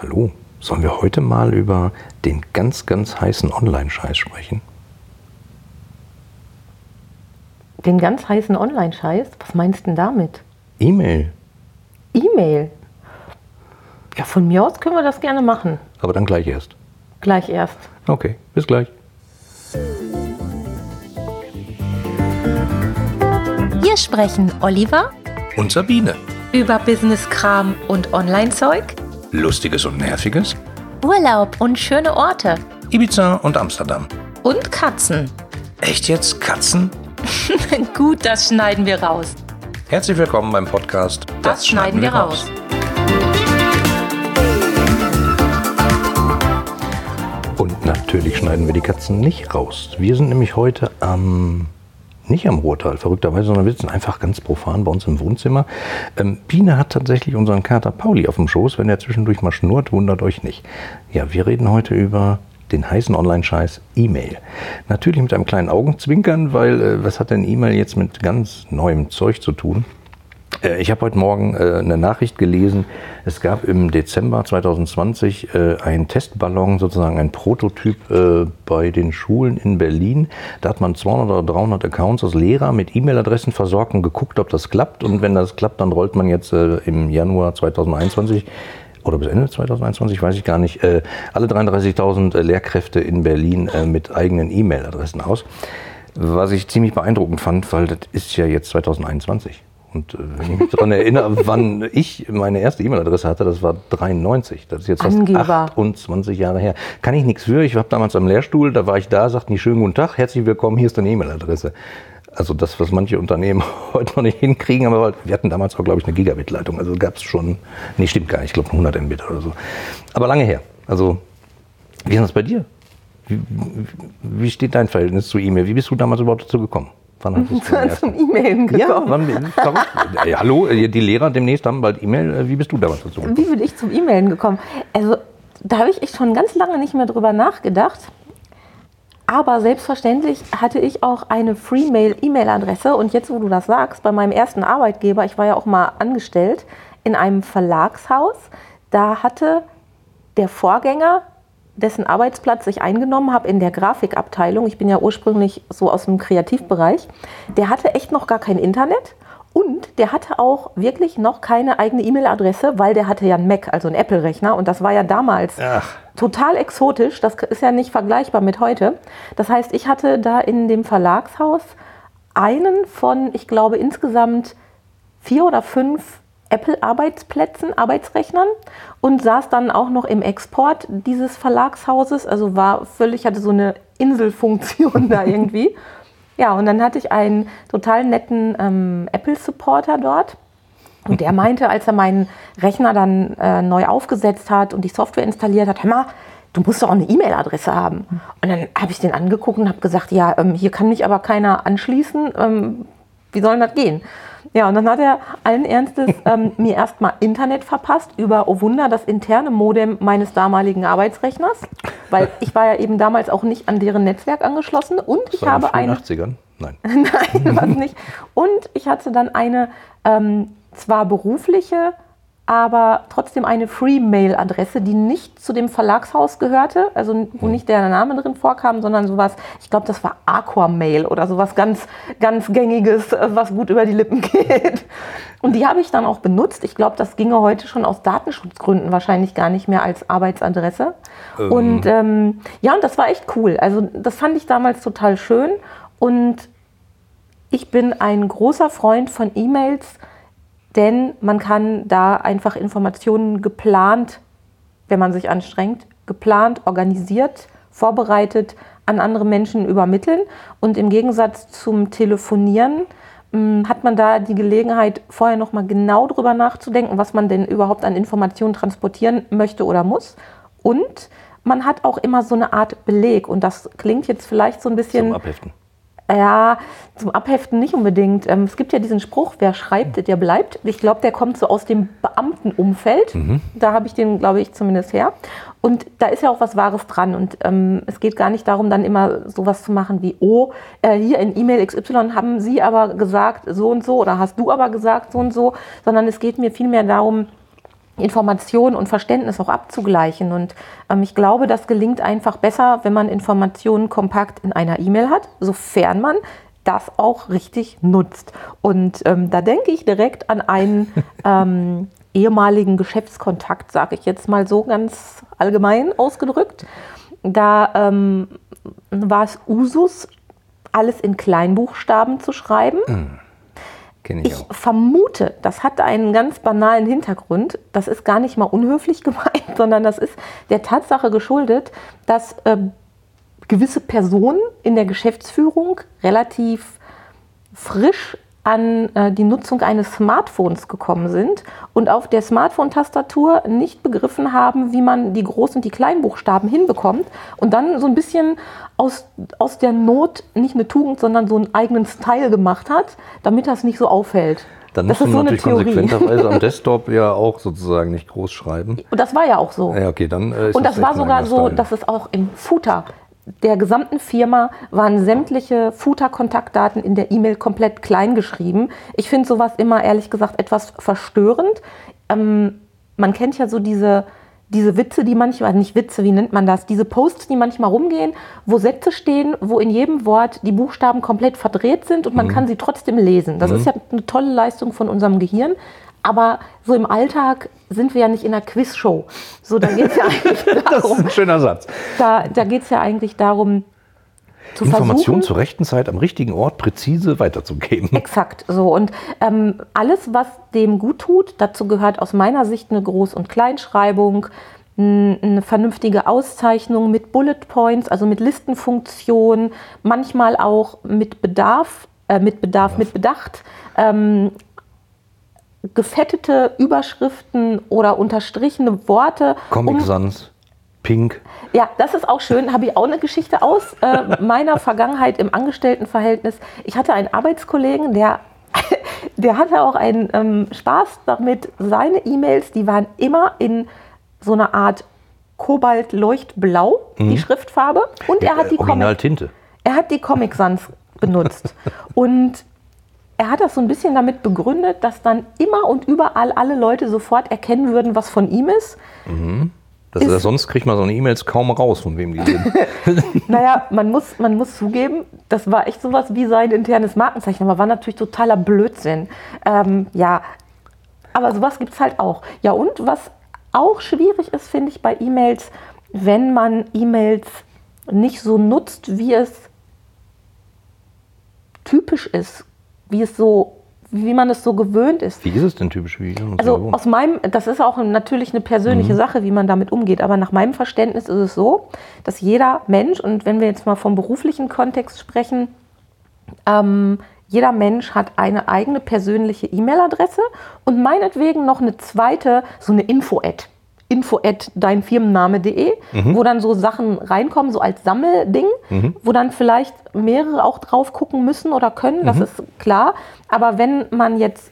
Hallo, sollen wir heute mal über den ganz, ganz heißen Online-Scheiß sprechen? Den ganz heißen Online-Scheiß? Was meinst du denn damit? E-Mail. E-Mail? Ja, von mir aus können wir das gerne machen. Aber dann gleich erst. Gleich erst. Okay, bis gleich. Hier sprechen Oliver Und Sabine. über Business-Kram und Online-Zeug, Lustiges und Nerviges. Urlaub und schöne Orte Ibiza und Amsterdam. und Katzen. Echt jetzt? Katzen? Gut, das schneiden wir raus. Herzlich willkommen beim Podcast Das, schneiden wir raus. Und natürlich schneiden wir die Katzen nicht raus. Wir sind nämlich heute am, nicht am Ruhrtal, verrückterweise, sondern wir sitzen einfach ganz profan bei uns im Wohnzimmer. Ähm, Biene hat tatsächlich unseren Kater Pauli auf dem Schoß. Wenn er zwischendurch mal schnurrt, wundert euch nicht. Ja, wir reden heute über den heißen Online-Scheiß E-Mail. Natürlich mit einem kleinen Augenzwinkern, weil äh, was hat denn E-Mail jetzt mit ganz neuem Zeug zu tun? Äh, Ich habe heute Morgen äh, eine Nachricht gelesen. Es gab im Dezember 2020 äh, einen Testballon, sozusagen ein Prototyp bei den Schulen in Berlin. Da hat man 200 oder 300 Accounts als Lehrer mit E-Mail-Adressen versorgt und geguckt, ob das klappt. Und wenn das klappt, dann rollt man jetzt im Januar 2021 oder bis Ende 2021, weiß ich gar nicht, alle 33.000 äh, Lehrkräfte in Berlin mit eigenen E-Mail-Adressen aus. Was ich ziemlich beeindruckend fand, weil das ist ja jetzt 2021. Und äh, wenn ich mich daran erinnere, wann ich meine erste E-Mail-Adresse hatte, das war 93. Das ist jetzt fast Angeber. 28 Jahre her. Kann ich nichts für. Ich war damals am Lehrstuhl, da war ich da, sagten die schönen guten Tag, herzlich willkommen, hier ist deine E-Mail-Adresse. Also das, was manche Unternehmen heute noch nicht hinkriegen, aber wir hatten damals auch, glaube ich, eine Gigabit-Leitung. Also gab es schon, nee, stimmt gar nicht, ich glaube 100 Mbit oder so. Aber lange her. Also, wie ist das bei dir? Wie, wie steht dein Verhältnis zu E-Mail? Wie bist du damals überhaupt dazu gekommen? Wann du den ersten? Zum E-Mailen Ja, gekommen. wann, verrückt. Äh, hallo, äh, die Lehrer demnächst haben bald E-Mail. Äh, Wie bist du damals dazu gekommen? Wie bin ich zum E-Mailen gekommen? Also, da habe ich echt schon ganz lange nicht mehr drüber nachgedacht. Aber selbstverständlich hatte ich auch eine Freemail-E-Mail-Adresse. Und jetzt, wo du das sagst, bei meinem ersten Arbeitgeber, ich war ja auch mal angestellt in einem Verlagshaus, da hatte der Vorgänger, dessen Arbeitsplatz ich eingenommen habe in der Grafikabteilung, ich bin ja ursprünglich so aus dem Kreativbereich, der hatte echt noch gar kein Internet und der hatte auch wirklich noch keine eigene E-Mail-Adresse, weil der hatte ja einen Mac, also einen Apple-Rechner und das war ja damals Ach. total exotisch. Das ist ja nicht vergleichbar mit heute. Das heißt, ich hatte da in dem Verlagshaus einen von, ich glaube, insgesamt vier oder fünf Apple-Arbeitsplätzen, Arbeitsrechnern und saß dann auch noch im Export dieses Verlagshauses. Also war völlig, hatte so eine Inselfunktion da irgendwie. Ja, und dann hatte ich einen total netten ähm, Apple-Supporter dort. Und der meinte, als er meinen Rechner dann äh, neu aufgesetzt hat und die Software installiert hat, hör mal, du musst doch auch eine E-Mail-Adresse haben. Und dann habe ich den angeguckt und habe gesagt, ja, ähm, hier kann mich aber keiner anschließen. Ähm, wie soll das gehen? Ja, und dann hat er allen Ernstes ähm, mir erstmal Internet verpasst über, oh Wunder, das interne Modem meines damaligen Arbeitsrechners. Weil ich war ja eben damals auch nicht an deren Netzwerk angeschlossen. Und ich habe eine 80ern? Nein. Nein, was nicht. Und ich hatte dann eine ähm, zwar berufliche, aber trotzdem eine Free-Mail-Adresse, die nicht zu dem Verlagshaus gehörte, also wo nicht der Name drin vorkam, sondern sowas, ich glaube, das war Aquamail oder sowas ganz, ganz gängiges, äh, was gut über die Lippen geht. Und die habe ich dann auch benutzt. Ich glaube, das ginge heute schon aus Datenschutzgründen wahrscheinlich gar nicht mehr als Arbeitsadresse. Und ähm, ja, und das war echt cool. Also das fand ich damals total schön. Und ich bin ein großer Freund von E-Mails, denn man kann da einfach Informationen geplant, wenn man sich anstrengt, geplant, organisiert, vorbereitet an andere Menschen übermitteln. Und im Gegensatz zum Telefonieren mh, hat man da die Gelegenheit, vorher nochmal genau drüber nachzudenken, was man denn überhaupt an Informationen transportieren möchte oder muss. Und man hat auch immer so eine Art Beleg. Und das klingt jetzt vielleicht so ein bisschen. Zum Abheften. Ja, zum Abheften nicht unbedingt. Ähm, es gibt ja diesen Spruch, wer schreibt, der bleibt. Ich glaube, der kommt so aus dem Beamtenumfeld. Da habe ich den, glaube ich, zumindest her. Und da ist ja auch was Wahres dran. Und ähm, es geht gar nicht darum, dann immer sowas zu machen wie, oh, äh, hier in E-Mail XY haben Sie aber gesagt so und so oder hast du aber gesagt so und so, sondern es geht mir vielmehr darum, Information und Verständnis auch abzugleichen. Und ähm, ich glaube, das gelingt einfach besser, wenn man Informationen kompakt in einer E-Mail hat, sofern man das auch richtig nutzt. Und ähm, da denke ich direkt an einen ähm, ehemaligen Geschäftskontakt, sage ich jetzt mal so ganz allgemein ausgedrückt. Da ähm, war es Usus, alles in Kleinbuchstaben zu schreiben. Kenne ich, Ich auch. vermute, das hat einen ganz banalen Hintergrund. Das ist gar nicht mal unhöflich gemeint, sondern das ist der Tatsache geschuldet, dass äh, gewisse Personen in der Geschäftsführung relativ frisch an äh, die Nutzung eines Smartphones gekommen sind und auf der Smartphone-Tastatur nicht begriffen haben, wie man die Groß- und die Kleinbuchstaben hinbekommt und dann so ein bisschen aus, aus der Not nicht eine Tugend, sondern so einen eigenen Style gemacht hat, damit das nicht so auffällt. Dann das musst ist du so eine natürlich konsequenterweise am Desktop ja auch sozusagen nicht groß schreiben. Und das war ja auch so. Ja, okay, dann äh, ist Und das echt war sogar so, dass es auch im Footer der gesamten Firma waren sämtliche Footer-Kontaktdaten in der E-Mail komplett klein geschrieben. Ich finde sowas immer ehrlich gesagt etwas verstörend. Ähm, man kennt ja so diese, diese Witze, die manchmal, nicht Witze, wie nennt man das? Diese Posts, die manchmal rumgehen, wo Sätze stehen, wo in jedem Wort die Buchstaben komplett verdreht sind und man kann sie trotzdem lesen. Das ist ja eine tolle Leistung von unserem Gehirn. Aber so im Alltag sind wir ja nicht in einer Quizshow. So, da geht es ja eigentlich das ist darum, ein schöner Satz. da, da geht es ja eigentlich darum, zu Information zur rechten Zeit am richtigen Ort präzise weiterzugeben. Exakt so. Und ähm, alles, was dem gut tut, dazu gehört aus meiner Sicht eine Groß- und Kleinschreibung, eine vernünftige Auszeichnung mit Bullet Points, also mit Listenfunktion, manchmal auch mit Bedarf, äh, mit Bedarf, mit Bedacht. Ähm, gefettete Überschriften oder unterstrichene Worte. Comic um- Sans, Pink. Ja, das ist auch schön. Habe ich auch eine Geschichte aus äh, meiner Vergangenheit im Angestelltenverhältnis. Ich hatte einen Arbeitskollegen, der, der hatte auch einen ähm, Spaß damit. Seine E-Mails, die waren immer in so einer Art Kobalt-Leuchtblau, die Schriftfarbe. Und er hat die Comic, Tinte. er hat die Comic Sans benutzt. Und er hat das so ein bisschen damit begründet, dass dann immer und überall alle Leute sofort erkennen würden, was von ihm ist. Das ist, Ist- sonst kriegt man so eine E-Mails kaum raus, von wem die sind. Naja, man muss, man muss zugeben, das war echt sowas wie sein internes Markenzeichen, aber war natürlich totaler Blödsinn. Ähm, ja, aber sowas gibt es halt auch. Ja, und was auch schwierig ist, finde ich, bei E-Mails, wenn man E-Mails nicht so nutzt, wie es typisch ist, wie es so, wie man es so gewöhnt ist. Wie ist es denn typisch wie? Also aus meinem, das ist auch natürlich eine persönliche Sache, wie man damit umgeht. Aber nach meinem Verständnis ist es so, dass jeder Mensch, und wenn wir jetzt mal vom beruflichen Kontext sprechen, ähm, jeder Mensch hat eine eigene persönliche E-Mail-Adresse und meinetwegen noch eine zweite, so eine Info-Ad. Info at deinfirmenname.de, wo dann so Sachen reinkommen, so als Sammelding, wo dann vielleicht mehrere auch drauf gucken müssen oder können, das ist klar. Aber wenn man jetzt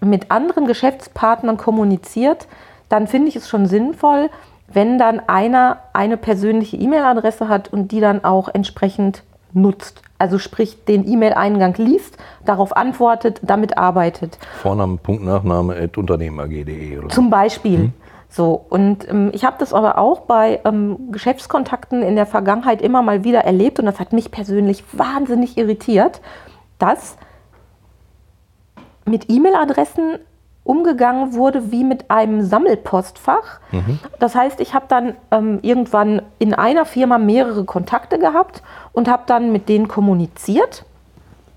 mit anderen Geschäftspartnern kommuniziert, dann finde ich es schon sinnvoll, wenn dann einer eine persönliche E-Mail-Adresse hat und die dann auch entsprechend nutzt. Also sprich, den E-Mail-Eingang liest, darauf antwortet, damit arbeitet. Vorname, Punkt, Nachname, at unternehmer.gd oder so. Zum Beispiel. So, und ähm, ich habe das aber auch bei ähm, Geschäftskontakten in der Vergangenheit immer mal wieder erlebt und das hat mich persönlich wahnsinnig irritiert, dass mit E-Mail-Adressen umgegangen wurde wie mit einem Sammelpostfach. Das heißt, ich habe dann ähm, irgendwann in einer Firma mehrere Kontakte gehabt und habe dann mit denen kommuniziert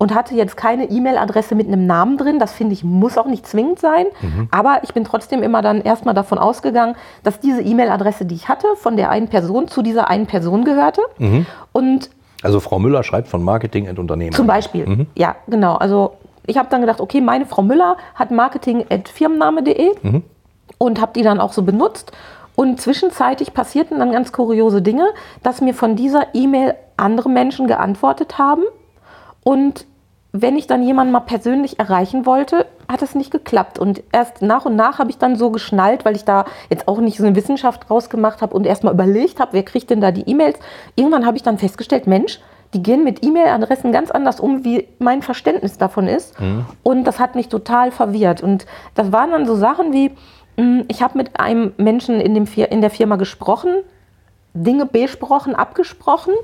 und hatte jetzt keine E-Mail-Adresse mit einem Namen drin. Das finde ich muss auch nicht zwingend sein. Aber ich bin trotzdem immer dann erstmal davon ausgegangen, dass diese E-Mail-Adresse, die ich hatte, von der einen Person zu dieser einen Person gehörte. Und Also Frau Müller schreibt von Marketing at Unternehmer. zum Beispiel, ja, genau. Also ich habe dann gedacht, okay, meine Frau Müller hat marketing.firmenname.de und habe die dann auch so benutzt. Und zwischenzeitlich passierten dann ganz kuriose Dinge, dass mir von dieser E-Mail andere Menschen geantwortet haben. Und wenn ich dann jemanden mal persönlich erreichen wollte, hat es nicht geklappt. Und erst nach und nach habe ich dann so geschnallt, weil ich da jetzt auch nicht so eine Wissenschaft draus gemacht habe und erst mal überlegt habe, wer kriegt denn da die E-Mails. Irgendwann habe ich dann festgestellt, Mensch, die gehen mit E-Mail-Adressen ganz anders um, wie mein Verständnis davon ist. Und das hat mich total verwirrt. Und das waren dann so Sachen wie, Mm, Ich habe mit einem Menschen in, dem, in der Firma gesprochen, Dinge besprochen, abgesprochen,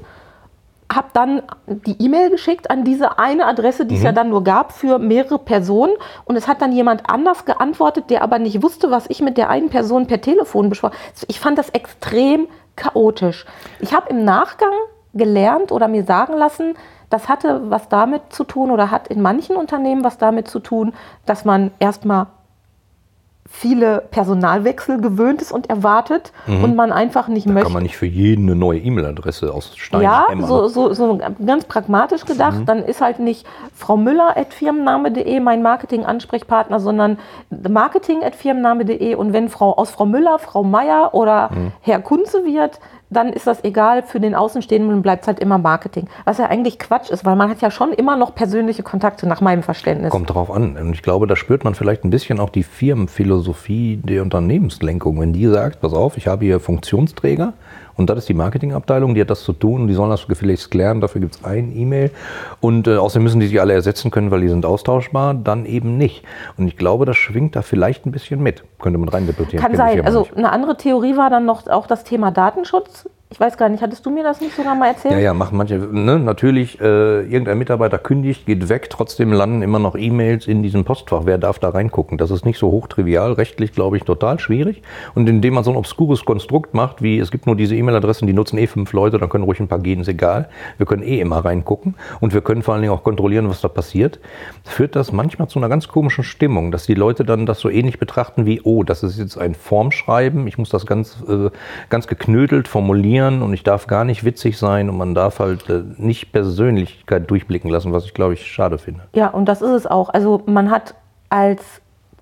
habe dann die E-Mail geschickt an diese eine Adresse, die es ja dann nur gab für mehrere Personen. Und es hat dann jemand anders geantwortet, der aber nicht wusste, was ich mit der einen Person per Telefon besprochen Ich fand das extrem chaotisch. Ich habe im Nachgang gelernt oder mir sagen lassen, das hatte was damit zu tun oder hat in manchen Unternehmen was damit zu tun, dass man erstmal viele Personalwechsel gewöhnt ist und erwartet und man einfach nicht Da möchte. kann man nicht für jeden eine neue E-Mail-Adresse aus Stein Ja, so, so, so ganz pragmatisch gedacht. Dann ist halt nicht Frau Müller at firmenname.de mein Marketing-Ansprechpartner, sondern marketing at firmenname.de. Und wenn Frau aus Frau Müller, Frau Meier oder Herr Kunze wird, dann ist das egal. Für den Außenstehenden bleibt es halt immer Marketing. Was ja eigentlich Quatsch ist, weil man hat ja schon immer noch persönliche Kontakte, nach meinem Verständnis. Kommt drauf an. Und ich glaube, da spürt man vielleicht ein bisschen auch die Firmenphilosophie der Unternehmenslenkung. Wenn die sagt, pass auf, ich habe hier Funktionsträger und das ist die Marketingabteilung, die hat das zu tun, die sollen das gefälligst klären, dafür gibt es ein E-Mail. Und äh, außerdem müssen die sich alle ersetzen können, weil die sind austauschbar, dann eben nicht. Und ich glaube, das schwingt da vielleicht ein bisschen mit. Könnte man reindebutieren. Kann kenn die sein. Also eine andere Theorie war dann noch auch das Thema Datenschutz. Ich weiß gar nicht, hattest du mir das nicht sogar mal erzählt? Ja, ja, machen manche. Ne? Natürlich, äh, irgendein Mitarbeiter kündigt, geht weg, trotzdem landen immer noch E-Mails in diesem Postfach. Wer darf da reingucken? Das ist nicht so hochtrivial, rechtlich, glaube ich, total schwierig. Und indem man so ein obskures Konstrukt macht, wie es gibt nur diese E-Mail-Adressen, die nutzen eh fünf Leute, dann können ruhig ein paar gehen, ist egal. Wir können eh immer reingucken und wir können vor allen Dingen auch kontrollieren, was da passiert. Führt das manchmal zu einer ganz komischen Stimmung, dass die Leute dann das so ähnlich betrachten wie, oh, das ist jetzt ein Formschreiben, ich muss das ganz, äh, ganz geknödelt formulieren und ich darf gar nicht witzig sein und man darf halt äh, nicht Persönlichkeit durchblicken lassen, was ich glaube ich schade finde. Ja, und das ist es auch. Also man hat als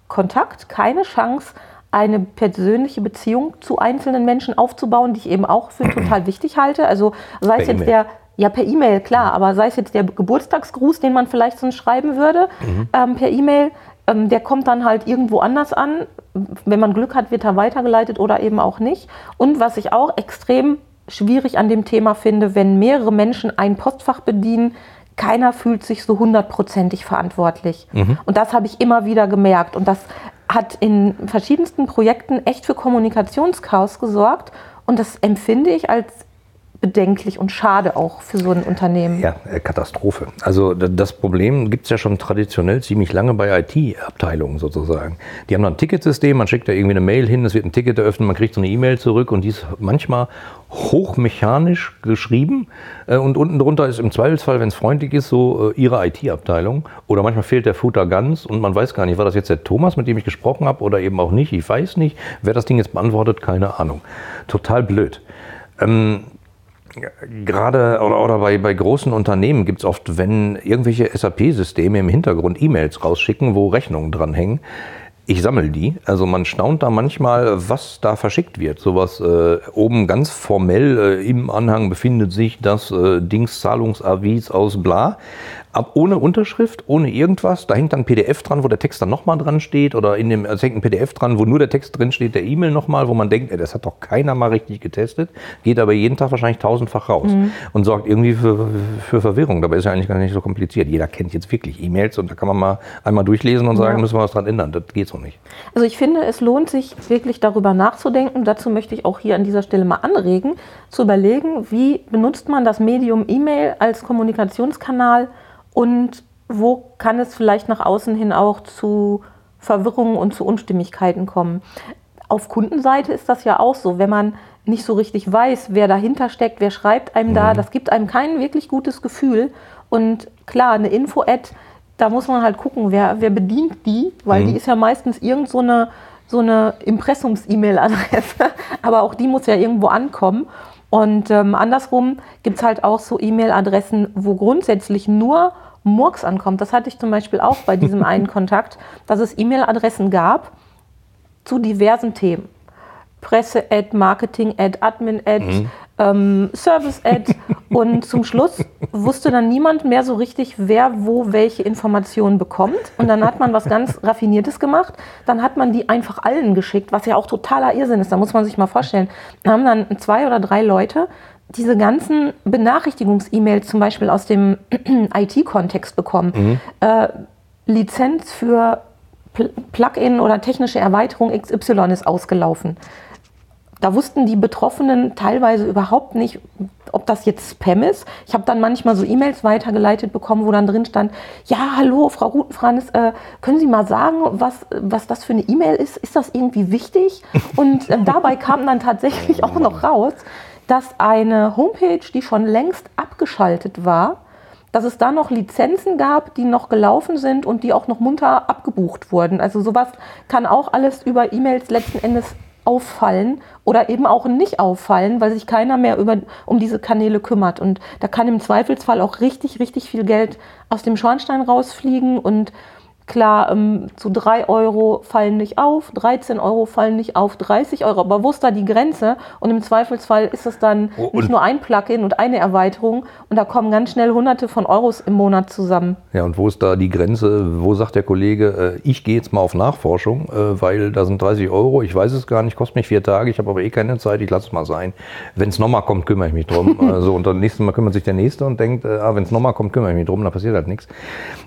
Kontakt keine Chance, eine persönliche Beziehung zu einzelnen Menschen aufzubauen, die ich eben auch für total wichtig halte. Also sei es jetzt der, ja per E-Mail, klar, aber sei es jetzt der Geburtstagsgruß, den man vielleicht sonst schreiben würde ähm, per E-Mail, ähm, der kommt dann halt irgendwo anders an. Wenn man Glück hat, wird er weitergeleitet oder eben auch nicht. Und was ich auch extrem schwierig an dem Thema finde, wenn mehrere Menschen ein Postfach bedienen, keiner fühlt sich so hundertprozentig verantwortlich. Und das habe ich immer wieder gemerkt. Und das hat in verschiedensten Projekten echt für Kommunikationschaos gesorgt. Und das empfinde ich als bedenklich und schade auch für so ein Unternehmen. Ja, äh, Katastrophe. Also das Problem gibt es ja schon traditionell ziemlich lange bei IT-Abteilungen sozusagen. Die haben dann ein Ticketsystem, man schickt da irgendwie eine Mail hin, es wird ein Ticket eröffnet, man kriegt so eine E-Mail zurück und die ist manchmal hochmechanisch geschrieben äh, und unten drunter ist im Zweifelsfall, wenn es freundlich ist, so äh, ihre IT-Abteilung oder manchmal fehlt der Footer ganz und man weiß gar nicht, war das jetzt der Thomas, mit dem ich gesprochen habe oder eben auch nicht, ich weiß nicht. Wer das Ding jetzt beantwortet, keine Ahnung. Total blöd. Ähm, Gerade oder, oder bei, bei großen Unternehmen gibt es oft, wenn irgendwelche SAP-Systeme im Hintergrund E-Mails rausschicken, wo Rechnungen dranhängen. Ich sammle die. Also man staunt da manchmal, was da verschickt wird. Sowas äh, oben ganz formell äh, im Anhang befindet sich das äh, Dings Zahlungsavis aus bla. Ab ohne Unterschrift, ohne irgendwas. Da hängt dann ein PDF dran, wo der Text dann nochmal dran steht. Oder in dem, es hängt ein PDF dran, wo nur der Text drin steht, der E-Mail nochmal, wo man denkt, ey, das hat doch keiner mal richtig getestet. Geht aber jeden Tag wahrscheinlich tausendfach raus. Und sorgt irgendwie für, für Verwirrung. Dabei ist ja eigentlich gar nicht so kompliziert. Jeder kennt jetzt wirklich E-Mails und da kann man mal einmal durchlesen und sagen, Ja. müssen wir was dran ändern. Das geht so nicht. Also ich finde, es lohnt sich wirklich darüber nachzudenken. Dazu möchte ich auch hier an dieser Stelle mal anregen, zu überlegen, wie benutzt man das Medium E-Mail als Kommunikationskanal und wo kann es vielleicht nach außen hin auch zu Verwirrungen und zu Unstimmigkeiten kommen. Auf Kundenseite ist das ja auch so, wenn man nicht so richtig weiß, wer dahinter steckt, wer schreibt einem da, das gibt einem kein wirklich gutes Gefühl. Und klar, eine Info-Ad, da muss man halt gucken, wer, wer bedient die, weil die ist ja meistens irgend so eine, so eine Impressums-E-Mail-Adresse, aber auch die muss ja irgendwo ankommen. Und ähm, andersrum gibt es halt auch so E-Mail-Adressen, wo grundsätzlich nur Murks ankommt. Das hatte ich zum Beispiel auch bei diesem einen Kontakt, dass es E-Mail-Adressen gab zu diversen Themen. Presse-Ad, Marketing-Ad, Admin-Ad, ähm, Service-Ad. Und zum Schluss wusste dann niemand mehr so richtig, wer wo welche Informationen bekommt. Und dann hat man was ganz Raffiniertes gemacht. Dann hat man die einfach allen geschickt, was ja auch totaler Irrsinn ist. Da muss man sich mal vorstellen. Da haben dann zwei oder drei Leute diese ganzen Benachrichtigungs-E-Mails zum Beispiel aus dem IT-Kontext bekommen. Äh, Lizenz für Pl- Plugin oder technische Erweiterung XY ist ausgelaufen. Da wussten die Betroffenen teilweise überhaupt nicht, ob das jetzt Spam ist. Ich habe dann manchmal so E-Mails weitergeleitet bekommen, wo dann drin stand, ja, hallo, Frau Rutenfranz, äh, können Sie mal sagen, was, was das für eine E-Mail ist? Ist das irgendwie wichtig? Und äh, dabei kam dann tatsächlich auch noch raus, dass eine Homepage, die schon längst abgeschaltet war, dass es da noch Lizenzen gab, die noch gelaufen sind und die auch noch munter abgebucht wurden. Also sowas kann auch alles über E-Mails letzten Endes auffallen oder eben auch nicht auffallen, weil sich keiner mehr über, um diese Kanäle kümmert. Und da kann im Zweifelsfall auch richtig, richtig viel Geld aus dem Schornstein rausfliegen und Klar, ähm, zu 3 Euro fallen nicht auf, 13 Euro fallen nicht auf, 30 Euro. Aber wo ist da die Grenze? Und im Zweifelsfall ist es dann Oh, nicht nur ein Plugin und eine Erweiterung und da kommen ganz schnell Hunderte von Euros im Monat zusammen. Ja, und wo ist da die Grenze? Wo sagt der Kollege, äh, ich gehe jetzt mal auf Nachforschung, äh, weil da sind 30 Euro, ich weiß es gar nicht, kostet mich vier Tage, ich habe aber eh keine Zeit, ich lasse es mal sein. Wenn es nochmal kommt, kümmere ich mich drum. so, und dann nächstes Mal kümmert sich der Nächste und denkt, äh, ah, wenn es nochmal kommt, kümmere ich mich drum, da passiert halt nichts.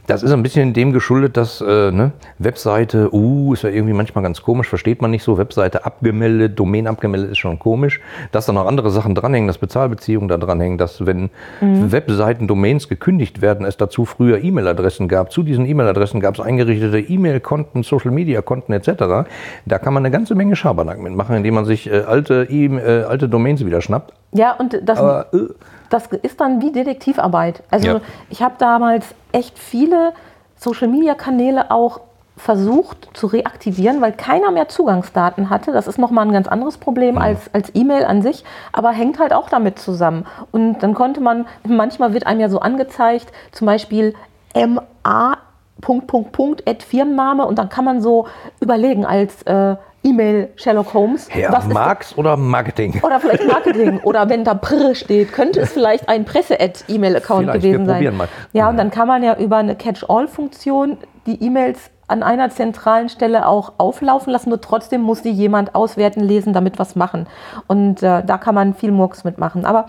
Das ist ein bisschen dem geschuldet, dass äh, ne, Webseite, uh, ist ja irgendwie manchmal ganz komisch, versteht man nicht so, Webseite abgemeldet, Domain abgemeldet ist schon komisch. Dass da noch andere Sachen dranhängen, dass Bezahlbeziehungen da dranhängen, dass wenn Webseiten, Domains gekündigt werden, es dazu früher E-Mail-Adressen gab. Zu diesen E-Mail-Adressen gab es eingerichtete E-Mail-Konten, Social-Media-Konten etc. Da kann man eine ganze Menge Schabernack mitmachen, indem man sich äh, alte, e äh, alte Domains wieder schnappt. Ja, und das, Aber äh, das ist dann wie Detektivarbeit. Also Ja. ich habe damals echt viele Social-Media-Kanäle auch versucht zu reaktivieren, weil keiner mehr Zugangsdaten hatte. Das ist nochmal ein ganz anderes Problem als, als E-Mail an sich, aber hängt halt auch damit zusammen. Und dann konnte man, manchmal wird einem ja so angezeigt, zum Beispiel MA Punkt, Punkt, Punkt, Ad Firmenname und dann kann man so überlegen als äh, E-Mail Sherlock Holmes, Herr was ist Marx oder Marketing? oder vielleicht Marketing. Oder wenn da Prr steht, könnte es vielleicht ein Presse-Ad-E-Mail-Account gewesen wir sein. mal. Ja, und dann kann man ja über eine Catch-all-Funktion die E-Mails an einer zentralen Stelle auch auflaufen lassen, nur trotzdem muss die jemand auswerten, lesen, damit was machen. Und äh, da kann man viel Murks mitmachen. Aber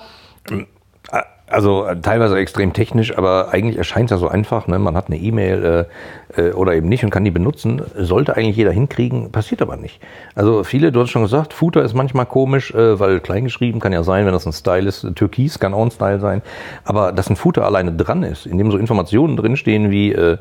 Also äh, teilweise extrem technisch, aber eigentlich erscheint es ja so einfach. Ne? Man hat eine E-Mail äh, äh, oder eben nicht und kann die benutzen. Sollte eigentlich jeder hinkriegen, passiert aber nicht. Also viele, du hast schon gesagt, Footer ist manchmal komisch, äh, weil kleingeschrieben kann ja sein, wenn das ein Style ist. Türkis kann auch ein Style sein. Aber dass ein Footer alleine dran ist, in dem so Informationen drinstehen wie äh,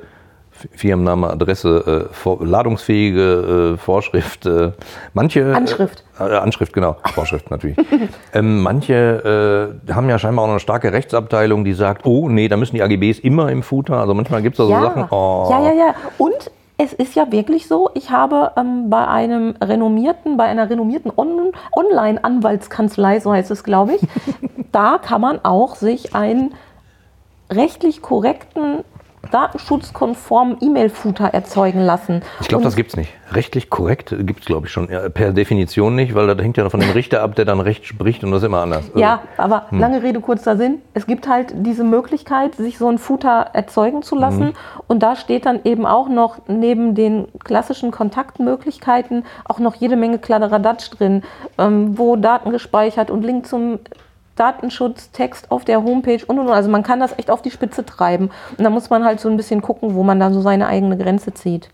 Firmenname, Adresse, äh, ladungsfähige äh, Vorschrift, äh, manche... Anschrift. Äh, Anschrift, genau. Vorschrift natürlich. ähm, manche äh, haben ja scheinbar auch eine starke Rechtsabteilung, die sagt, oh nee, da müssen die AGBs immer im Footer. Also manchmal gibt es da so ja, Sachen. Oh. ja, ja, ja. Und es ist ja wirklich so, ich habe ähm, bei einem renommierten, bei einer renommierten On Online-Anwaltskanzlei, so heißt es, glaube ich, da kann man auch sich einen rechtlich korrekten, datenschutzkonformen E-Mail-Footer erzeugen lassen. Ich glaube, das gibt's nicht. Rechtlich korrekt gibt es, glaube ich, schon per Definition nicht, weil das hängt ja von dem Richter ab, der dann Recht spricht und das ist immer anders. Also, Ja, aber Hm. lange Rede, kurzer Sinn. Es gibt halt diese Möglichkeit, sich so ein Footer erzeugen zu lassen. Mhm. Und da steht dann eben auch noch neben den klassischen Kontaktmöglichkeiten auch noch jede Menge Kladderadatsch drin, ähm, wo Daten gespeichert und Link zum Datenschutz, Text auf der Homepage und und und. Also man kann das echt auf die Spitze treiben. Und da muss man halt so ein bisschen gucken, wo man dann so seine eigene Grenze zieht.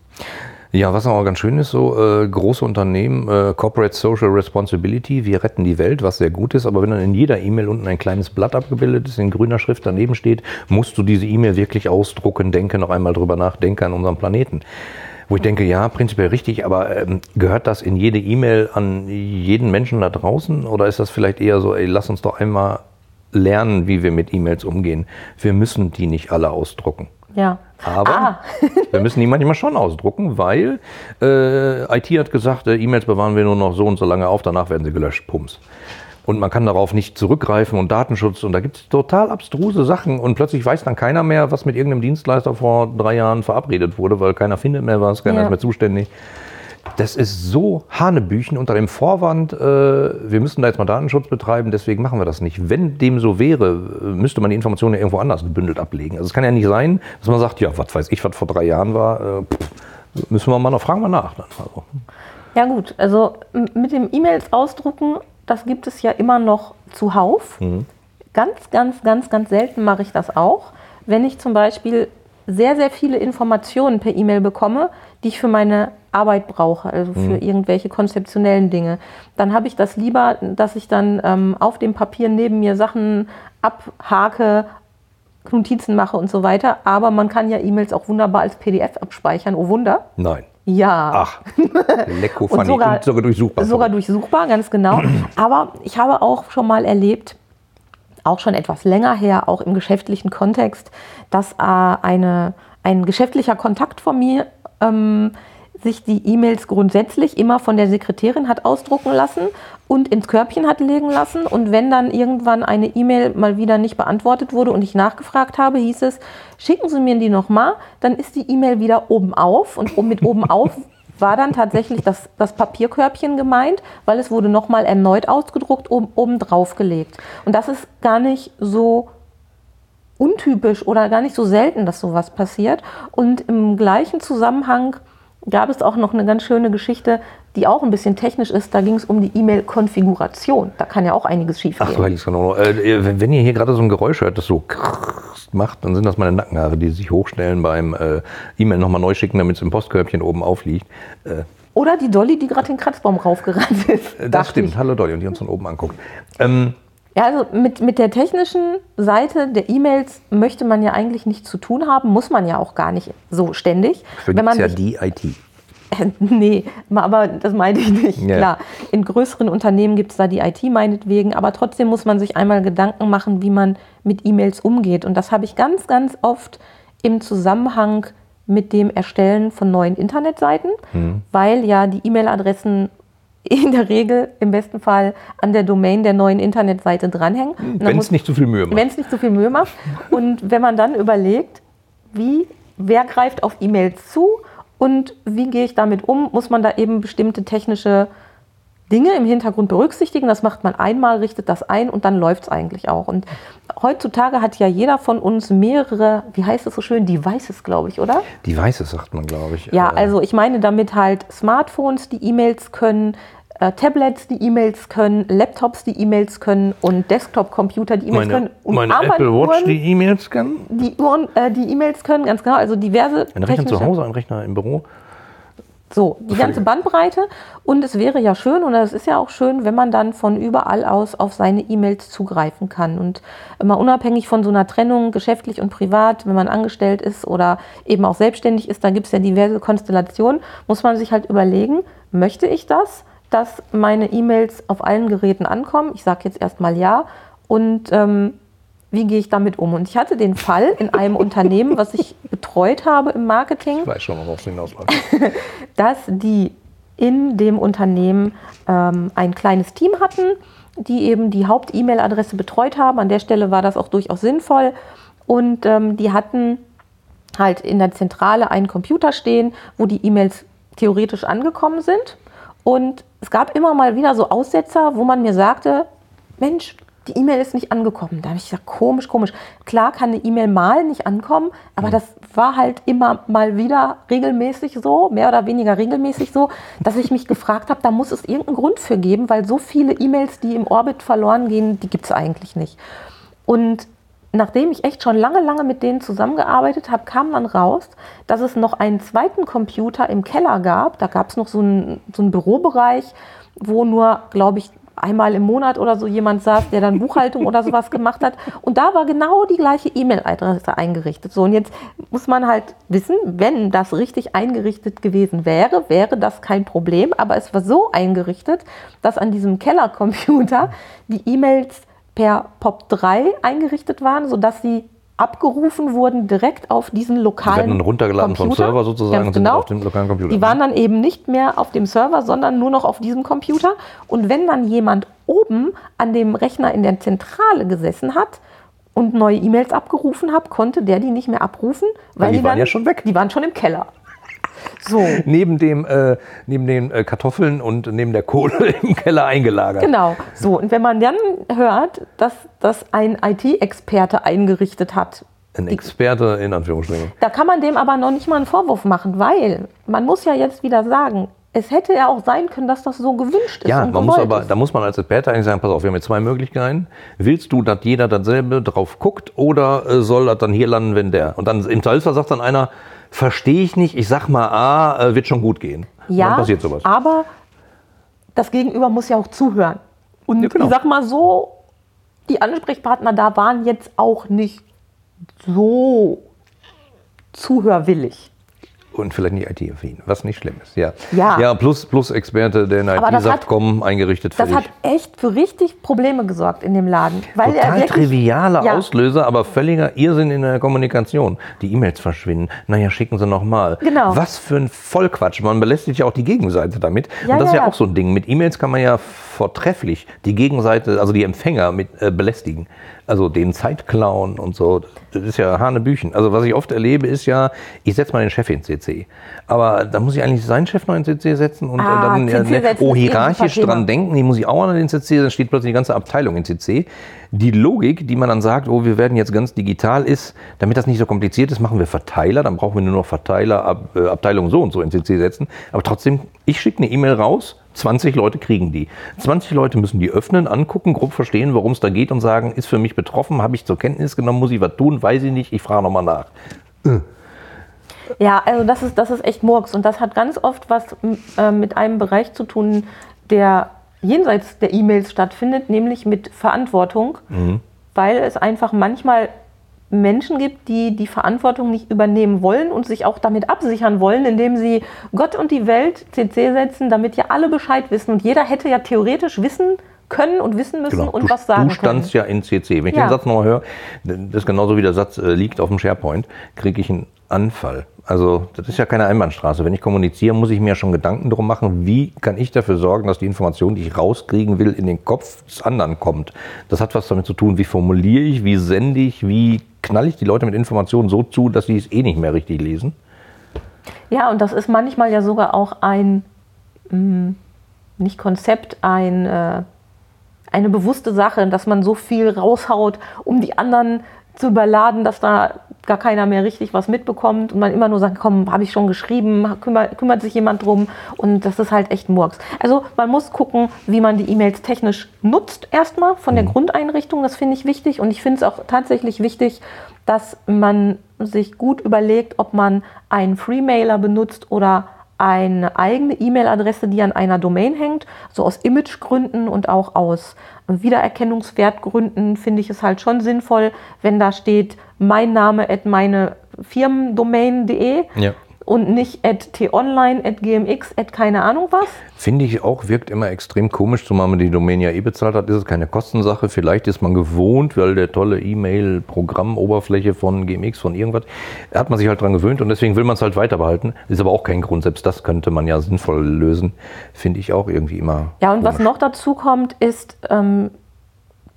Ja, was auch ganz schön ist, so äh, große Unternehmen, äh, Corporate Social Responsibility, wir retten die Welt, was sehr gut ist, aber wenn dann in jeder E-Mail unten ein kleines Blatt abgebildet ist, in grüner Schrift daneben steht, musst du diese E-Mail wirklich ausdrucken, denke noch einmal drüber nach, denke an unseren Planeten. Wo ich denke, ja, prinzipiell richtig, aber ähm, gehört das in jede E-Mail an jeden Menschen da draußen oder ist das vielleicht eher so, ey, lass uns doch einmal lernen, wie wir mit E-Mails umgehen. Wir müssen die nicht alle ausdrucken. Ja. Aber Ah. wir müssen die manchmal schon ausdrucken, weil äh, IT hat gesagt, äh, E-Mails bewahren wir nur noch so und so lange auf, danach werden sie gelöscht. Pums. Und man kann darauf nicht zurückgreifen und Datenschutz und da gibt es total abstruse Sachen und plötzlich weiß dann keiner mehr, was mit irgendeinem Dienstleister vor drei Jahren verabredet wurde, weil keiner findet mehr was, keiner Ja. ist mehr zuständig. Das ist so Hanebüchen unter dem Vorwand, äh, wir müssen da jetzt mal Datenschutz betreiben, deswegen machen wir das nicht. Wenn dem so wäre, müsste man die Informationen ja irgendwo anders gebündelt ablegen. Also es kann ja nicht sein, dass man sagt, ja, was weiß ich, was vor drei Jahren war, äh, pff, müssen wir mal noch, fragen wir nach. Dann. Also, Ja gut, also mit dem E-Mails ausdrucken, das gibt es ja immer noch zuhauf. Ganz, ganz, ganz, ganz selten mache ich das auch. Wenn ich zum Beispiel sehr, sehr viele Informationen per E-Mail bekomme, die ich für meine Arbeit brauche, also für irgendwelche konzeptionellen Dinge. Dann habe ich das lieber, dass ich dann ähm, auf dem Papier neben mir Sachen abhake, Notizen mache und so weiter. Aber man kann ja E-Mails auch wunderbar als PDF abspeichern. Oh Wunder. Nein. Ja. Ach, lecko. Und sogar, und sogar durchsuchbar. Sogar durchsuchbar, ganz genau. Aber ich habe auch schon mal erlebt, auch schon etwas länger her, auch im geschäftlichen Kontext, dass äh, eine, ein geschäftlicher Kontakt von mir ähm, sich die E-Mails grundsätzlich immer von der Sekretärin hat ausdrucken lassen und ins Körbchen hat legen lassen. Und wenn dann irgendwann eine E-Mail mal wieder nicht beantwortet wurde und ich nachgefragt habe, hieß es, schicken Sie mir die nochmal, dann ist die E-Mail wieder oben auf. Und mit oben auf war dann tatsächlich das, das Papierkörbchen gemeint, weil es wurde nochmal erneut ausgedruckt, oben, oben drauf gelegt. Und das ist gar nicht so untypisch oder gar nicht so selten, dass sowas passiert. Und im gleichen Zusammenhang gab es auch noch eine ganz schöne Geschichte, die auch ein bisschen technisch ist. Da ging es um die E-Mail-Konfiguration. Da kann ja auch einiges schief Ach gehen. du Heiliges Kanono. Äh, wenn- wenn ihr hier gerade so ein Geräusch hört, das so macht, dann sind das meine Nackenhaare, die sich hochstellen beim äh, E-Mail nochmal neu schicken, damit es im Postkörbchen oben aufliegt. Äh, Oder die Dolly, die gerade den Kratzbaum raufgerannt ist. das stimmt. ich. Hallo Dolly und die uns von oben anguckt. Ähm, Ja, also mit, mit der technischen Seite der E-Mails möchte man ja eigentlich nichts zu tun haben, muss man ja auch gar nicht so ständig. für Wenn man ja die IT. nee, aber das meinte ich nicht. Ja. Klar, in größeren Unternehmen gibt es da die IT meinetwegen, aber trotzdem muss man sich einmal Gedanken machen, wie man mit E-Mails umgeht. Und das habe ich ganz, ganz oft im Zusammenhang mit dem Erstellen von neuen Internetseiten, Mhm. weil ja die E-Mail-Adressen in der Regel im besten Fall an der Domain der neuen Internetseite dranhängen. Dann Wenn es nicht zu viel Mühe macht. wenn es nicht so viel Mühe macht. Und wenn man dann überlegt, wie, wer greift auf E-Mails zu und wie gehe ich damit um, muss man da eben bestimmte technische Dinge im Hintergrund berücksichtigen. Das macht man einmal, richtet das ein und dann läuft es eigentlich auch. Und heutzutage hat ja jeder von uns mehrere, wie heißt es so schön, Devices, glaube ich, oder? Die Weiße sagt man, glaube ich. Ja, Äh, also ich meine damit halt Smartphones, die E-Mails können, äh, Tablets, die E-Mails können, Laptops, die E-Mails können und Desktop-Computer, die E-Mails können. Und meine Apple Watch, die E-Mails kann. die Uhren, äh, die E-Mails können, ganz genau, also diverse. Ein Rechner zu Hause, ein Rechner im Büro. So, die ganze Bandbreite. Und es wäre ja schön, und es ist ja auch schön, wenn man dann von überall aus auf seine E-Mails zugreifen kann. Und immer unabhängig von so einer Trennung, geschäftlich und privat, wenn man angestellt ist oder eben auch selbstständig ist, da gibt es ja diverse Konstellationen, muss man sich halt überlegen, möchte ich das, dass meine E-Mails auf allen Geräten ankommen? Ich sage jetzt erstmal ja. Und ähm, wie gehe ich damit um? Und ich hatte den Fall in einem Unternehmen, was ich betreut habe im Marketing Ich weiß schon, worauf es hinausläuft. dass die in dem Unternehmen ähm, ein kleines Team hatten, die eben die Haupt-E-Mail-Adresse betreut haben. An der Stelle war das auch durchaus sinnvoll. Und ähm, die hatten halt in der Zentrale einen Computer stehen, wo die E-Mails theoretisch angekommen sind. Und es gab immer mal wieder so Aussetzer, wo man mir sagte, Mensch, die E-Mail ist nicht angekommen. Da habe ich gesagt, komisch, komisch. Klar kann eine E-Mail mal nicht ankommen, aber das war halt immer mal wieder regelmäßig so, mehr oder weniger regelmäßig so, dass ich mich gefragt habe, da muss es irgendeinen Grund für geben, weil so viele E-Mails, die im Orbit verloren gehen, die gibt es eigentlich nicht. Und nachdem ich echt schon lange, lange mit denen zusammengearbeitet habe, kam dann raus, dass es noch einen zweiten Computer im Keller gab. Da gab es noch so einen, so einen Bürobereich, wo nur, glaube ich, einmal im Monat oder so jemand saß, der dann Buchhaltung oder sowas gemacht hat. Und da war genau die gleiche E-Mail-Adresse eingerichtet. So, und jetzt muss man halt wissen, wenn das richtig eingerichtet gewesen wäre, wäre das kein Problem. Aber es war so eingerichtet, dass an diesem Kellercomputer die E-Mails per POP3 eingerichtet waren, sodass sie abgerufen wurden direkt auf diesen Die lokalen werden dann runtergeladen vom Computer. Server sozusagen Ganz und sind genau. auf dem lokalen Computer. Die waren dann eben nicht mehr auf dem Server, sondern nur noch auf diesem Computer. Und wenn dann jemand oben an dem Rechner in der Zentrale gesessen hat und neue E-Mails abgerufen hat, konnte der die nicht mehr abrufen, weil die waren dann, ja schon weg. Die waren schon im Keller. So, neben, dem, äh, neben den äh, Kartoffeln und neben der Kohle im Keller eingelagert. genau. So, und wenn man dann hört, dass das ein IT-Experte eingerichtet hat, Ein Experte in Anführungsstrichen. Da kann man dem aber noch nicht mal einen Vorwurf machen, weil man muss ja jetzt wieder sagen, es hätte ja auch sein können, dass das so gewünscht ist. Ja, man muss aber, ist. da muss man als Experte eigentlich sagen, pass auf, wir haben jetzt zwei Möglichkeiten. Willst du, dass jeder dasselbe drauf guckt oder äh, soll das dann hier landen, wenn der? Und dann im Zweifelsfall sagt dann einer, verstehe ich nicht, ich sag mal A, äh, wird schon gut gehen. Ja, dann passiert sowas. aber das Gegenüber muss ja auch zuhören. Und Ja, genau. ich sag mal so, die Ansprechpartner da waren jetzt auch nicht so zuhörwillig. Und vielleicht nicht IT-affin, was nicht schlimm ist. Ja, Ja. ja plus, plus Experte, der in IT Aber das sagt, hat- komm, eingerichtet Das hat echt für richtig Probleme gesorgt in dem Laden. Weil er Total wirklich, trivialer Ja. Auslöser, aber völliger Irrsinn in der Kommunikation. Die E-Mails verschwinden. Naja, schicken sie nochmal. Genau. Was für ein Vollquatsch. Man belästigt ja auch die Gegenseite damit. Ja, Und das ist ja, ja ja. auch so ein Ding. Mit E-Mails kann man ja vortrefflich die Gegenseite, also die Empfänger mit äh, belästigen. Also den Zeit klauen und so. Das ist ja Hanebüchen. Also was ich oft erlebe, ist ja, ich setze mal den Chef in CC. Aber da muss ich eigentlich seinen Chef noch in CC setzen und äh, Ah, dann ja, CC ne, oh, eh hierarchisch dran denken, die muss ich auch an den CC, dann steht plötzlich die ganze Abteilung in CC. Die Logik, die man dann sagt, oh, wir werden jetzt ganz digital ist, damit das nicht so kompliziert ist, machen wir Verteiler, dann brauchen wir nur noch Verteiler, Ab, äh, Abteilung so und so in CC setzen. Aber trotzdem, ich schicke eine E-Mail raus, 20 Leute kriegen die. 20 Leute müssen die öffnen, angucken, grob verstehen, worum es da geht und sagen, ist für mich betroffen, habe ich zur Kenntnis genommen, muss ich was tun, weiß ich nicht, ich frage nochmal nach. Ja, also das ist, das ist echt Murks. Und das hat ganz oft was äh, mit einem Bereich zu tun, der jenseits der E-Mails stattfindet, nämlich mit Verantwortung, weil es einfach manchmal Menschen gibt, die die Verantwortung nicht übernehmen wollen und sich auch damit absichern wollen, indem sie Gott und die Welt CC setzen, damit ja alle Bescheid wissen. Und jeder hätte ja theoretisch wissen können und wissen müssen und Genau. du, was sagen du standst können. ja in CC. Wenn ich Ja. den Satz nochmal höre, das ist genauso wie der Satz äh, liegt auf dem SharePoint, kriege ich einen Anfall. Also das ist ja keine Einbahnstraße. Wenn ich kommuniziere, muss ich mir schon Gedanken darum machen, wie kann ich dafür sorgen, dass die Information, die ich rauskriegen will, in den Kopf des anderen kommt. Das hat was damit zu tun, wie formuliere ich, wie sende ich, wie knall ich die Leute mit Informationen so zu, dass sie es eh nicht mehr richtig lesen. Ja, und das ist manchmal ja sogar auch ein, mh, nicht Konzept, ein, äh, eine bewusste Sache, dass man so viel raushaut, um die anderen zu überladen, dass da gar keiner mehr richtig was mitbekommt und man immer nur sagt, komm, habe ich schon geschrieben, kümmert, kümmert sich jemand drum und das ist halt echt Murks. Also man muss gucken, wie man die E-Mails technisch nutzt erstmal von der Grundeinrichtung, das finde ich wichtig und ich finde es auch tatsächlich wichtig, dass man sich gut überlegt, ob man einen Freemailer benutzt oder eine eigene E-Mail-Adresse, die an einer Domain hängt. So aus Imagegründen und auch aus Wiedererkennungswertgründen finde ich es halt schon sinnvoll, wenn da steht mein Name at meine Firmendomain.de Ja. Und nicht at t-online, at gmx, at keine Ahnung was. Finde ich auch, wirkt immer extrem komisch, zumal man die Domain ja eh bezahlt hat, ist es keine Kostensache. Vielleicht ist man gewohnt, weil der tolle E-Mail-Programmoberfläche von GMX, von irgendwas, hat man sich halt dran gewöhnt und deswegen will man es halt weiter behalten. Ist aber auch kein Grund. Selbst das könnte man ja sinnvoll lösen. Finde ich auch irgendwie immer. Ja, und was komisch. noch dazu kommt, ist ähm,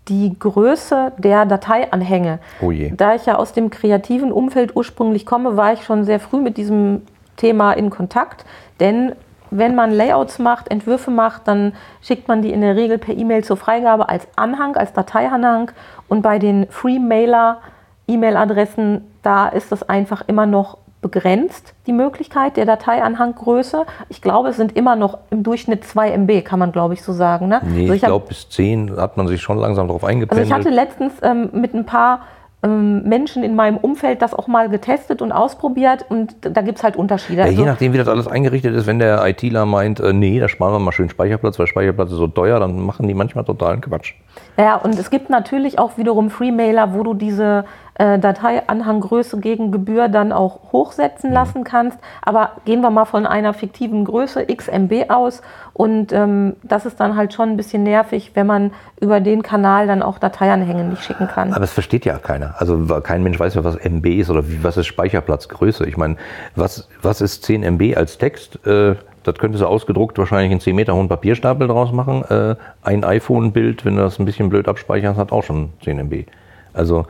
die Größe der Dateianhänge. Oh je. Da ich ja aus dem kreativen Umfeld ursprünglich komme, war ich schon sehr früh mit diesem Thema in Kontakt. Denn wenn man Layouts macht, Entwürfe macht, dann schickt man die in der Regel per E-Mail zur Freigabe als Anhang, als Dateianhang. Und bei den Free-Mailer-E-Mail-Adressen, da ist das einfach immer noch begrenzt, die Möglichkeit der Dateianhanggröße. Ich glaube, es sind immer noch im Durchschnitt 2 MB, kann man glaube ich so sagen. Ne? Nee, Also ich hab- glaube, bis 10 hat man sich schon langsam darauf also eingependelt. ich hatte letztens ähm, mit ein paar ähm, Menschen in meinem Umfeld das auch mal getestet und ausprobiert und da gibt es halt Unterschiede. Ja, Also, je nachdem, wie das alles eingerichtet ist, wenn der ITler meint, äh, nee, da sparen wir mal schön Speicherplatz, weil Speicherplatz ist so teuer, dann machen die manchmal totalen Quatsch. ja, und es gibt natürlich auch wiederum Freemailer, wo du diese äh, Dateianhanggröße gegen Gebühr dann auch Mhm. hochsetzen lassen kannst. Aber gehen wir mal von einer fiktiven Größe XMB aus und ähm, das ist dann halt schon ein bisschen nervig, wenn man über den Kanal dann auch Dateianhänge nicht schicken kann. Aber es versteht ja keiner. Also kein Mensch weiß ja, was MB ist oder wie, was ist Speicherplatzgröße. Ich meine, was, was ist 10 MB als Text? Äh, das könntest du ausgedruckt wahrscheinlich einen 10 Meter hohen Papierstapel draus machen. Äh, ein iPhone-Bild, wenn du das ein bisschen blöd abspeicherst, hat auch schon 10 MB. Also,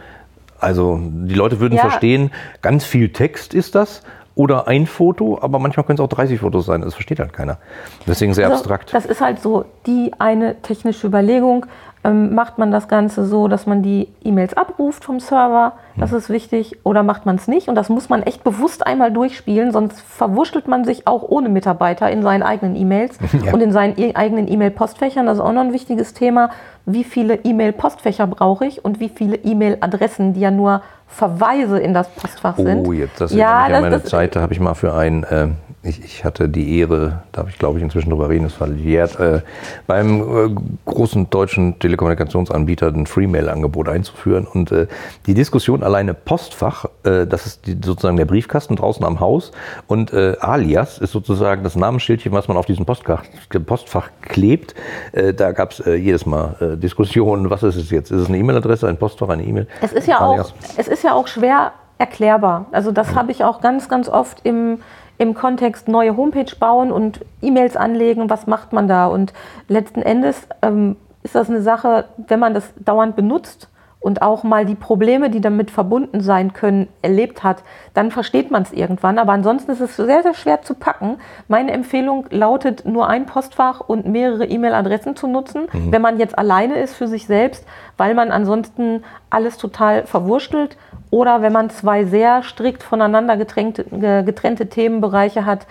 also die Leute würden Ja. verstehen, ganz viel Text ist das. Oder ein Foto, aber manchmal können es auch 30 Fotos sein. Das versteht halt keiner. Deswegen sehr Also, abstrakt. Das ist halt so die eine technische Überlegung. Ähm, macht man das Ganze so, dass man die E-Mails abruft vom Server? Das ist wichtig. Oder macht man es nicht? Und das muss man echt bewusst einmal durchspielen, sonst verwurschtelt man sich auch ohne Mitarbeiter in seinen eigenen E-Mails Ja. und in seinen e- eigenen E-Mail-Postfächern. Das ist auch noch ein wichtiges Thema. Wie viele E-Mail-Postfächer brauche ich und wie viele E-Mail-Adressen, die ja nur Verweise in das Postfach sind? Oh, jetzt das ja, an meine das, Zeit, da habe ich mal für ein, äh, ich, ich hatte die Ehre, darf ich glaube ich inzwischen drüber reden, das verjährt, äh, beim äh, großen deutschen Telekommunikationsanbieter ein Freemail-Angebot einzuführen und äh, die Diskussion alleine Postfach, äh, das ist die, sozusagen der Briefkasten draußen am Haus und äh, Alias ist sozusagen das Namensschildchen, was man auf diesem Postfach, Postfach klebt. Äh, da gab es jedes Mal Diskussionen, was ist es jetzt? Ist es eine E-Mail-Adresse, ein Postfach, eine E-Mail? Es ist ja auch, es ist ja auch schwer erklärbar. Also das habe ich auch ganz, ganz oft im, im Kontext neue Homepage bauen und E-Mails anlegen. Was macht man da? Und letzten Endes ähm, ist das eine Sache, wenn man das dauernd benutzt und auch mal die Probleme, die damit verbunden sein können, erlebt hat, dann versteht man es irgendwann. Aber ansonsten ist es sehr, sehr schwer zu packen. Meine Empfehlung lautet, nur ein Postfach und mehrere E-Mail-Adressen zu nutzen, wenn man jetzt alleine ist für sich selbst, weil man ansonsten alles total verwurstelt. Oder wenn man zwei sehr strikt voneinander getrennte, ge- getrennte Themenbereiche hat,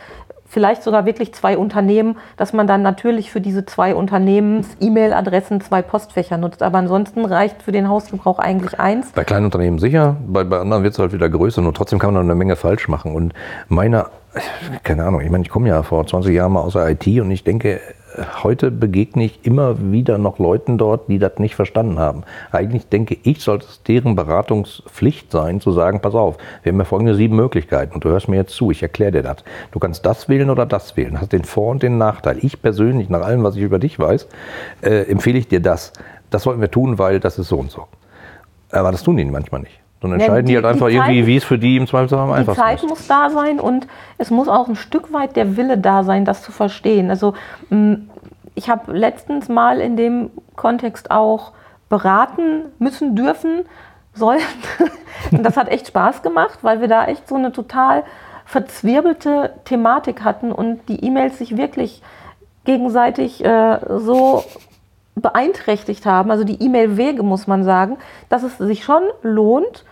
vielleicht sogar wirklich zwei Unternehmen, dass man dann natürlich für diese zwei Unternehmens E-Mail-Adressen zwei Postfächer nutzt. Aber ansonsten reicht für den Hausgebrauch eigentlich eins. Bei kleinen Unternehmen sicher, bei, bei anderen wird es halt wieder größer. Nur trotzdem kann man eine Menge falsch machen. Und meiner, keine Ahnung, ich meine, ich komme ja vor 20 Jahren mal aus der IT und ich denke, heute begegne ich immer wieder noch Leuten dort, die das nicht verstanden haben. Eigentlich denke ich, sollte es deren Beratungspflicht sein, zu sagen, pass auf, wir haben ja folgende sieben Möglichkeiten und du hörst mir jetzt zu, ich erkläre dir das. Du kannst das wählen oder das wählen, hast den Vor- und den Nachteil. Ich persönlich, nach allem, was ich über dich weiß, äh, empfehle ich dir das. Das sollten wir tun, weil das ist so und so. Aber das tun die manchmal nicht. Ja, entscheiden die, die- halt die einfach Zeit- irgendwie, wie es für die im Zweifelsfall am Die einfachsten Zeit ist. muss da sein und es muss auch ein Stück weit der Wille da sein, das zu verstehen. Also mh, ich habe letztens mal in dem Kontext auch beraten müssen dürfen sollen. Und das hat echt Spaß gemacht, weil wir da echt so eine total verzwirbelte Thematik hatten und die E-Mails sich wirklich gegenseitig äh, so beeinträchtigt haben, also die E-Mail-Wege muss man sagen, dass es sich schon lohnt,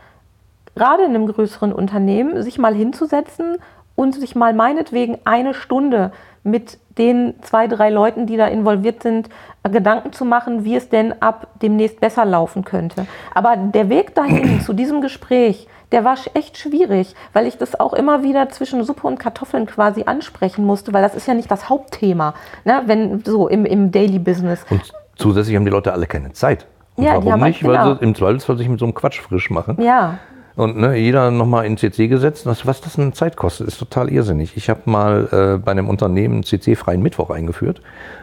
gerade in einem größeren Unternehmen, sich mal hinzusetzen und sich mal meinetwegen eine Stunde mit den zwei, drei Leuten, die da involviert sind, Gedanken zu machen, wie es denn ab demnächst besser laufen könnte. Aber der Weg dahin zu diesem Gespräch, der war echt schwierig, weil ich das auch immer wieder zwischen Suppe und Kartoffeln quasi ansprechen musste, weil das ist ja nicht das Hauptthema, ne, wenn so im, im Daily Business. Und zusätzlich haben die Leute alle keine Zeit. Und Ja, warum nicht? Weil genau. sie im Zweifelsfall sich mit so einem Quatsch frisch machen. Ja, Und ne, jeder nochmal in CC gesetzt. Was, was das an Zeit kostet, ist total irrsinnig. Ich habe mal äh, bei einem Unternehmen CC-freien Mittwoch eingeführt,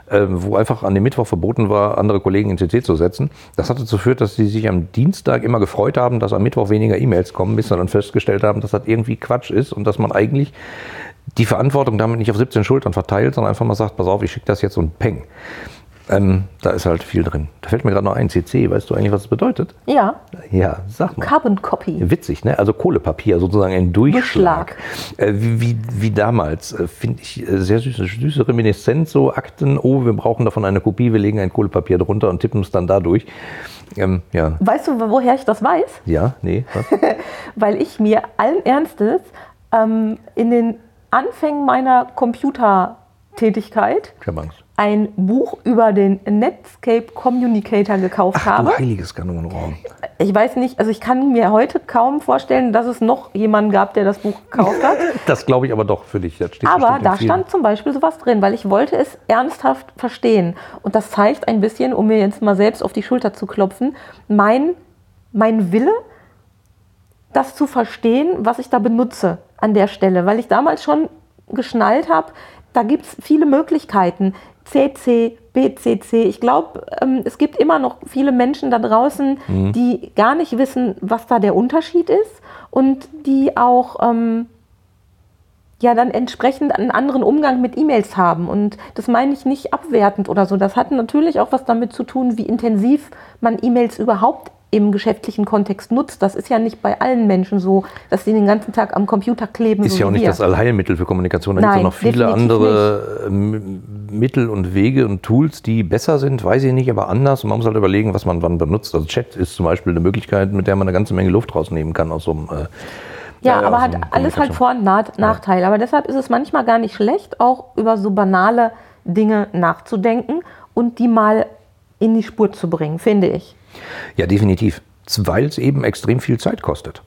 äh, wo einfach an dem Mittwoch verboten war, andere Kollegen in CC zu setzen. Das hat dazu geführt, dass sie sich am Dienstag immer gefreut haben, dass am Mittwoch weniger E-Mails kommen, bis sie dann festgestellt haben, dass das irgendwie Quatsch ist und dass man eigentlich die Verantwortung damit nicht auf 17 Schultern verteilt, sondern einfach mal sagt, pass auf, ich schicke das jetzt und peng. Ähm, da ist halt viel drin. Da fällt mir gerade noch ein, CC, weißt du eigentlich, was das bedeutet? ja, Ja, sag mal. Carbon Copy. Witzig, ne? Also Kohlepapier, sozusagen ein Durchschlag. Äh, wie, wie, damals, äh, finde ich, äh, sehr süße, süße Reminiszenz, so Akten, oh, wir brauchen davon eine Kopie, wir legen ein Kohlepapier drunter und tippen es dann da durch. Ähm, ja, Weißt du, woher ich das weiß? ja, nee, weil ich mir allen Ernstes ähm, in den Anfängen meiner Computertätigkeit Ich. Ein Buch über den Netscape Communicator gekauft Ach, habe. du heiliges Kanonenrohr. Ich weiß nicht, also ich kann mir heute kaum vorstellen, dass es noch jemanden gab, der das Buch gekauft hat. Das glaube ich aber doch für dich. Aber da stand zum Beispiel sowas drin, weil ich wollte es ernsthaft verstehen. Und das zeigt ein bisschen, um mir jetzt mal selbst auf die Schulter zu klopfen, mein, mein Wille, das zu verstehen, was ich da benutze an der Stelle. Weil ich damals schon geschnallt habe, da gibt es viele Möglichkeiten. CC, BCC. Ich glaube, ähm, es gibt immer noch viele Menschen da draußen, die gar nicht wissen, was da der Unterschied ist und die auch ähm, ja dann entsprechend einen anderen Umgang mit E-Mails haben. Und das meine ich nicht abwertend oder so. Das hat natürlich auch was damit zu tun, wie intensiv man E-Mails überhaupt im geschäftlichen Kontext nutzt. Das ist ja nicht bei allen Menschen so, dass sie den ganzen Tag am Computer kleben. Ist so ja auch nicht wir. das Allheilmittel für Kommunikation. Da gibt es noch viele andere ähm, Mittel und Wege und Tools, die besser sind, weiß ich nicht, aber anders. Und man muss halt überlegen, was man wann benutzt. Also Chat ist zum Beispiel eine Möglichkeit, mit der man eine ganze Menge Luft rausnehmen kann aus so einem. Äh, Ja, äh, aber hat alles halt. Vor- und Na Nachteile. Aber deshalb ist es manchmal gar nicht schlecht, auch über so banale Dinge nachzudenken und die mal in die Spur zu bringen, finde ich. Ja, definitiv. Weil es eben extrem viel Zeit kostet.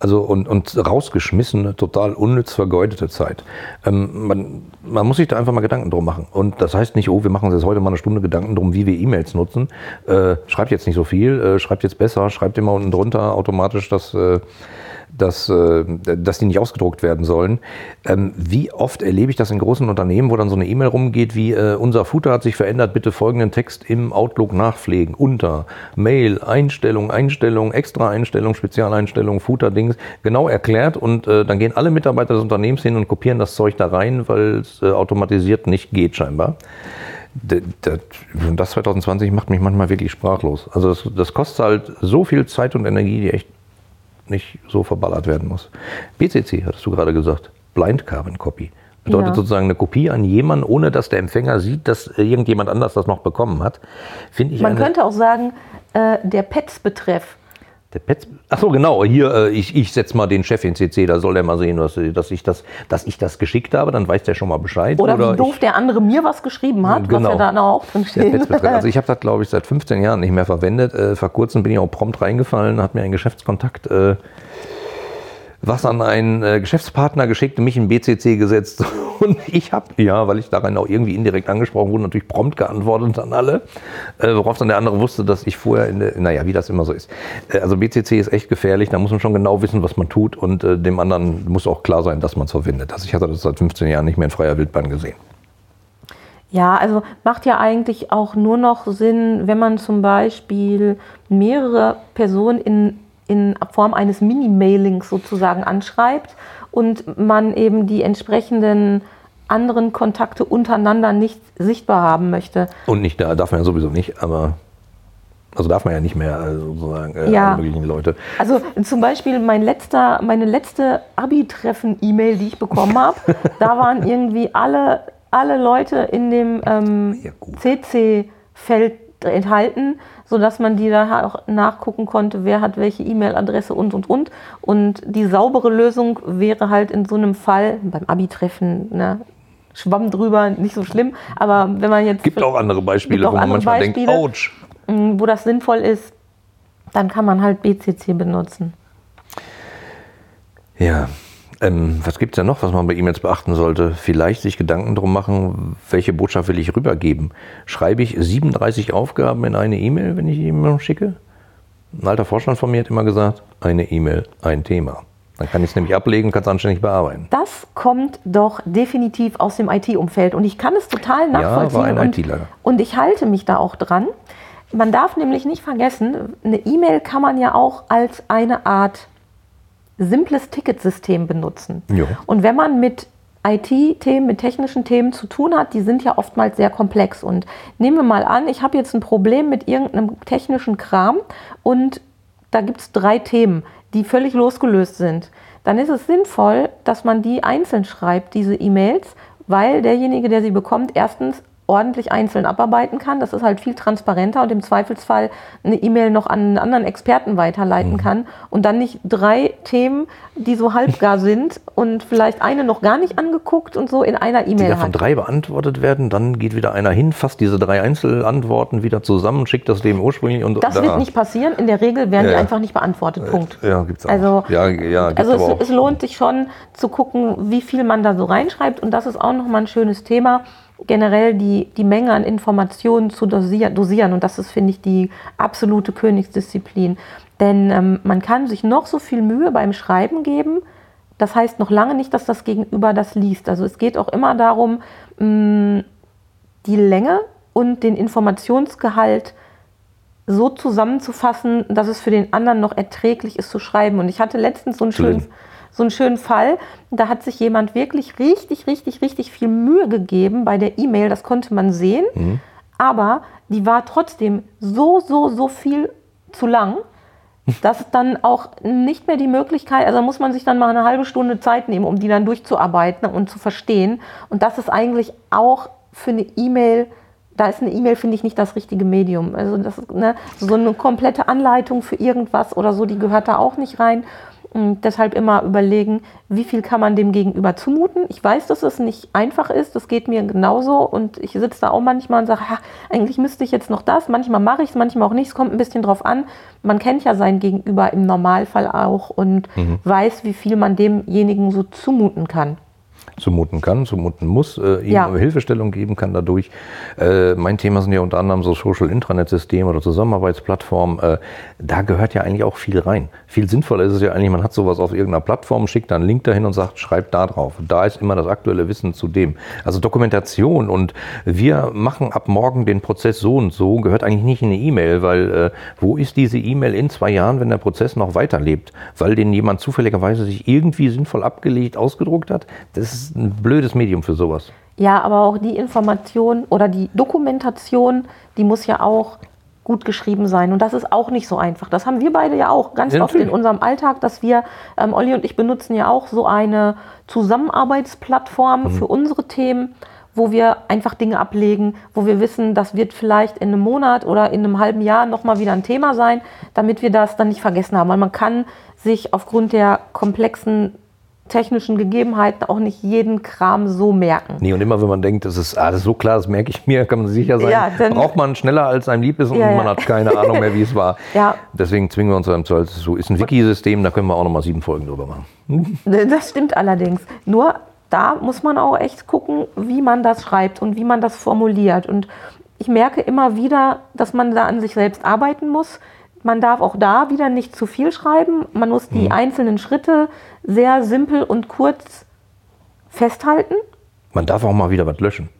Also und, und rausgeschmissene, total unnütz vergeudete Zeit. Ähm, man, man muss sich da einfach mal Gedanken drum machen. Und das heißt nicht, oh, wir machen uns jetzt heute mal eine Stunde Gedanken drum, wie wir E-Mails nutzen. Äh, schreibt jetzt nicht so viel, äh, schreibt jetzt besser, schreibt immer unten drunter automatisch, dass, äh, dass, äh, dass die nicht ausgedruckt werden sollen. Ähm, wie oft erlebe ich das in großen Unternehmen, wo dann so eine E-Mail rumgeht wie äh, unser Footer hat sich verändert, bitte folgenden Text im Outlook nachpflegen. Unter Mail, Einstellung, Einstellung, extra Einstellung, Spezialeinstellung, Footer, Dings, genau erklärt und äh, dann gehen alle Mitarbeiter des Unternehmens hin und kopieren das Zeug da rein, weil es automatisiert nicht geht scheinbar. Das 2020 macht mich manchmal wirklich sprachlos. Also das, das kostet halt so viel Zeit und Energie, die echt nicht so verballert werden muss. BCC, hattest du gerade gesagt, Blind Carbon Copy. Bedeutet Ja. sozusagen eine Kopie an jemanden, ohne dass der Empfänger sieht, dass irgendjemand anders das noch bekommen hat. Finde ich Man könnte auch sagen, äh, der Pets-Betreff. Der Pets, ach so, genau, hier, äh, ich, ich setze mal den Chef in CC, da soll der mal sehen, dass, dass, ich das, dass ich das geschickt habe, dann weiß der schon mal Bescheid. Oder, wie doof ich, der andere mir was geschrieben hat, Genau. was ja da auch drin steht. Also ich habe das, glaube ich, seit 15 Jahren nicht mehr verwendet. Äh, vor kurzem bin ich auch prompt reingefallen, hat mir ein Geschäftskontakt äh, was an einen äh, Geschäftspartner geschickt mich in BCC gesetzt. Und ich habe, ja, weil ich darin auch irgendwie indirekt angesprochen wurde, natürlich prompt geantwortet an alle, äh, worauf dann der andere wusste, dass ich vorher in der, naja, wie das immer so ist. Äh, also BCC ist echt gefährlich, da muss man schon genau wissen, was man tut und äh, dem anderen muss auch klar sein, dass man es verwendet. Also ich hatte das seit 15 Jahren nicht mehr in freier Wildbahn gesehen. Ja, also macht ja eigentlich auch nur noch Sinn, wenn man zum Beispiel mehrere Personen in, in Form eines Mini-Mailings sozusagen anschreibt und man eben die entsprechenden anderen Kontakte untereinander nicht sichtbar haben möchte. Und nicht, da darf man ja sowieso nicht, aber also darf man ja nicht mehr äh, sozusagen äh, Ja. alle möglichen Leute. Also zum Beispiel mein letzter, meine letzte Abi-Treffen-E-Mail, die ich bekommen habe, da waren irgendwie alle, alle Leute in dem ähm, Ja. CC-Feld enthalten, sodass man die da auch nachgucken konnte, wer hat welche E-Mail-Adresse und und und. Und die saubere Lösung wäre halt in so einem Fall, beim Abi-Treffen, ne, Schwamm drüber, nicht so schlimm, aber wenn man jetzt Gibt auch andere Beispiele, auch wo man manchmal Beispiele. denkt, ouch. mh, wo das sinnvoll ist, dann kann man halt BCC benutzen. Ja. Ähm, was gibt es denn noch, was man bei E-Mails beachten sollte? Vielleicht sich Gedanken drum machen, welche Botschaft will ich rübergeben? Schreibe ich 37 Aufgaben in eine E-Mail, wenn ich E-Mail schicke? Ein alter Vorstand von mir hat immer gesagt, eine E-Mail, ein Thema. Dann kann ich es nämlich ablegen, kann es anständig bearbeiten. Das kommt doch definitiv aus dem IT-Umfeld und ich kann es total nachvollziehen. war ein und, ITler. und ich halte mich da auch dran. Man darf nämlich nicht vergessen, eine E-Mail kann man ja auch als eine Art simples Ticketsystem benutzen. Ja. Und wenn man mit IT-Themen, mit technischen Themen zu tun hat, die sind ja oftmals sehr komplex. Und nehmen wir mal an, ich habe jetzt ein Problem mit irgendeinem technischen Kram und da gibt es drei Themen, die völlig losgelöst sind. Dann ist es sinnvoll, dass man die einzeln schreibt, diese E-Mails, weil derjenige, der sie bekommt, erstens ordentlich einzeln abarbeiten kann. Das ist halt viel transparenter und im Zweifelsfall eine E-Mail noch an einen anderen Experten weiterleiten Mhm. kann und dann nicht drei Themen, die so halbgar sind und vielleicht eine noch gar nicht angeguckt und so in einer Die E-Mail davon hat. drei beantwortet werden, dann geht wieder einer hin, fasst diese drei Einzelantworten wieder zusammen, schickt das dem ursprünglich und Das da. wird nicht passieren. In der Regel werden Ja, die einfach nicht beantwortet. Punkt. Ja, gibt's auch. Also, ja, ja, gibt's also es, es lohnt sich schon zu gucken, wie viel man da so reinschreibt. Und das ist auch nochmal ein schönes Thema, generell die, die Menge an Informationen zu dosier, dosieren. Und das ist, finde ich, die absolute Königsdisziplin. Denn ähm, man kann sich noch so viel Mühe beim Schreiben geben. Das heißt noch lange nicht, dass das Gegenüber das liest. Also es geht auch immer darum, mh, die Länge und den Informationsgehalt so zusammenzufassen, dass es für den anderen noch erträglich ist zu schreiben. Und ich hatte letztens so einen Schlimm. So einen schönen Fall, da hat sich jemand wirklich richtig, richtig, richtig viel Mühe gegeben bei der E-Mail, das konnte man sehen, aber die war trotzdem so, so, so viel zu lang, dass dann auch nicht mehr die Möglichkeit, also muss man sich dann mal eine halbe Stunde Zeit nehmen, um die dann durchzuarbeiten und zu verstehen. Und das ist eigentlich auch für eine E-Mail, da ist eine E-Mail, finde ich, nicht das richtige Medium. Also das ist, ne, so eine komplette Anleitung für irgendwas oder so, die gehört da auch nicht rein. Und deshalb immer überlegen, wie viel kann man dem Gegenüber zumuten. Ich weiß, dass es nicht einfach ist, das geht mir genauso und ich sitze da auch manchmal und sage, ja, eigentlich müsste ich jetzt noch das. Manchmal mache ich es, manchmal auch nicht. Es kommt ein bisschen drauf an. Man kennt ja sein Gegenüber im Normalfall auch und mhm. weiß, wie viel man demjenigen so zumuten kann zumuten kann, zumuten muss, äh, ihm ja. Hilfestellung geben kann dadurch. Äh, mein Thema sind ja unter anderem so Social Intranet-Systeme oder Zusammenarbeitsplattformen. Äh, da gehört ja eigentlich auch viel rein. Viel sinnvoller ist es ja eigentlich, man hat sowas auf irgendeiner Plattform, schickt da einen Link dahin und sagt, schreibt da drauf. Da ist immer das aktuelle Wissen zu dem. Also Dokumentation und wir machen ab morgen den Prozess so und so, gehört eigentlich nicht in eine E-Mail, weil äh, wo ist diese E-Mail in zwei Jahren, wenn der Prozess noch weiterlebt? Weil den jemand zufälligerweise sich irgendwie sinnvoll abgelegt, ausgedruckt hat? Das ist ein blödes Medium für sowas. Ja, aber auch die Information oder die Dokumentation, die muss ja auch gut geschrieben sein. Und das ist auch nicht so einfach. Das haben wir beide ja auch ganz ja, oft in unserem Alltag, dass wir, ähm, Olli und ich benutzen ja auch so eine Zusammenarbeitsplattform mhm. für unsere Themen, wo wir einfach Dinge ablegen, wo wir wissen, das wird vielleicht in einem Monat oder in einem halben Jahr nochmal wieder ein Thema sein, damit wir das dann nicht vergessen haben. Weil man kann sich aufgrund der komplexen technischen Gegebenheiten auch nicht jeden Kram so merken. Nee, und immer wenn man denkt, das ist alles so klar, das merke ich mir, kann man sicher sein, ja, dann, braucht man schneller als einem lieb ist und ja, man hat keine Ahnung mehr, wie es war. ja. Deswegen zwingen wir uns dann zu, so ist ein Wiki-System, da können wir auch nochmal sieben Folgen drüber machen. Das stimmt allerdings. Nur da muss man auch echt gucken, wie man das schreibt und wie man das formuliert. Und ich merke immer wieder, dass man da an sich selbst arbeiten muss man darf auch da wieder nicht zu viel schreiben. Man muss die mhm. einzelnen Schritte sehr simpel und kurz festhalten. Man darf auch mal wieder was löschen.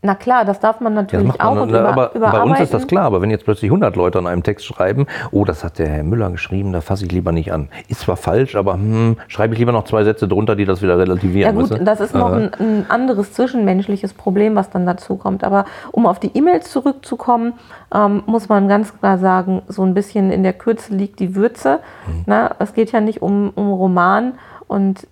Na klar, das darf man natürlich ja, auch. Man, über, aber bei uns ist das klar, aber wenn jetzt plötzlich 100 Leute an einem Text schreiben, oh, das hat der Herr Müller geschrieben, da fasse ich lieber nicht an. Ist zwar falsch, aber hm, schreibe ich lieber noch zwei Sätze drunter, die das wieder relativieren. Ja gut, müssen. das ist noch ein, ein, anderes zwischenmenschliches Problem, was dann dazu kommt. Aber um auf die E-Mails zurückzukommen, ähm, muss man ganz klar sagen, so ein bisschen in der Kürze liegt die Würze. Hm. Na, es geht ja nicht um, um Roman und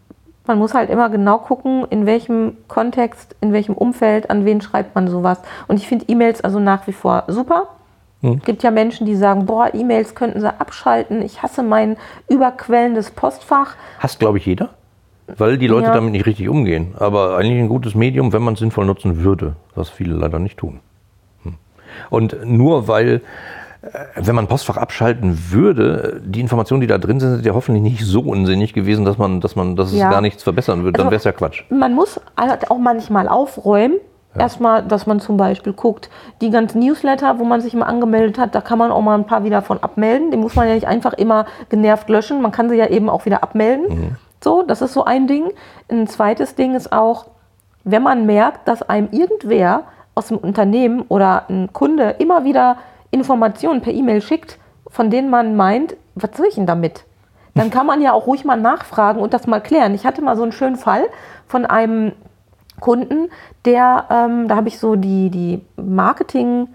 man muss halt immer genau gucken, in welchem Kontext, in welchem Umfeld, an wen schreibt man sowas. Und ich finde E-Mails also nach wie vor super. Es hm. gibt ja Menschen, die sagen, boah, E-Mails könnten sie abschalten. Ich hasse mein überquellendes Postfach. Hasst, glaube ich, jeder. Weil die Leute ja. damit nicht richtig umgehen. Aber eigentlich ein gutes Medium, wenn man es sinnvoll nutzen würde, was viele leider nicht tun. Hm. Und nur weil wenn man Postfach abschalten würde, die Informationen, die da drin sind, sind ja hoffentlich nicht so unsinnig gewesen, dass man, dass man, dass ja. es gar nichts verbessern würde. Dann also, wäre es ja Quatsch. Man muss halt auch manchmal aufräumen. Ja. Erstmal, dass man zum Beispiel guckt, die ganzen Newsletter, wo man sich immer angemeldet hat, da kann man auch mal ein paar wieder von abmelden. Die muss man ja nicht einfach immer genervt löschen. Man kann sie ja eben auch wieder abmelden. Mhm. So, das ist so ein Ding. Ein zweites Ding ist auch, wenn man merkt, dass einem irgendwer aus dem Unternehmen oder ein Kunde immer wieder Informationen per E-Mail schickt, von denen man meint, was soll ich denn damit? Dann kann man ja auch ruhig mal nachfragen und das mal klären. Ich hatte mal so einen schönen Fall von einem Kunden, der, ähm, da habe ich so die, die Marketing-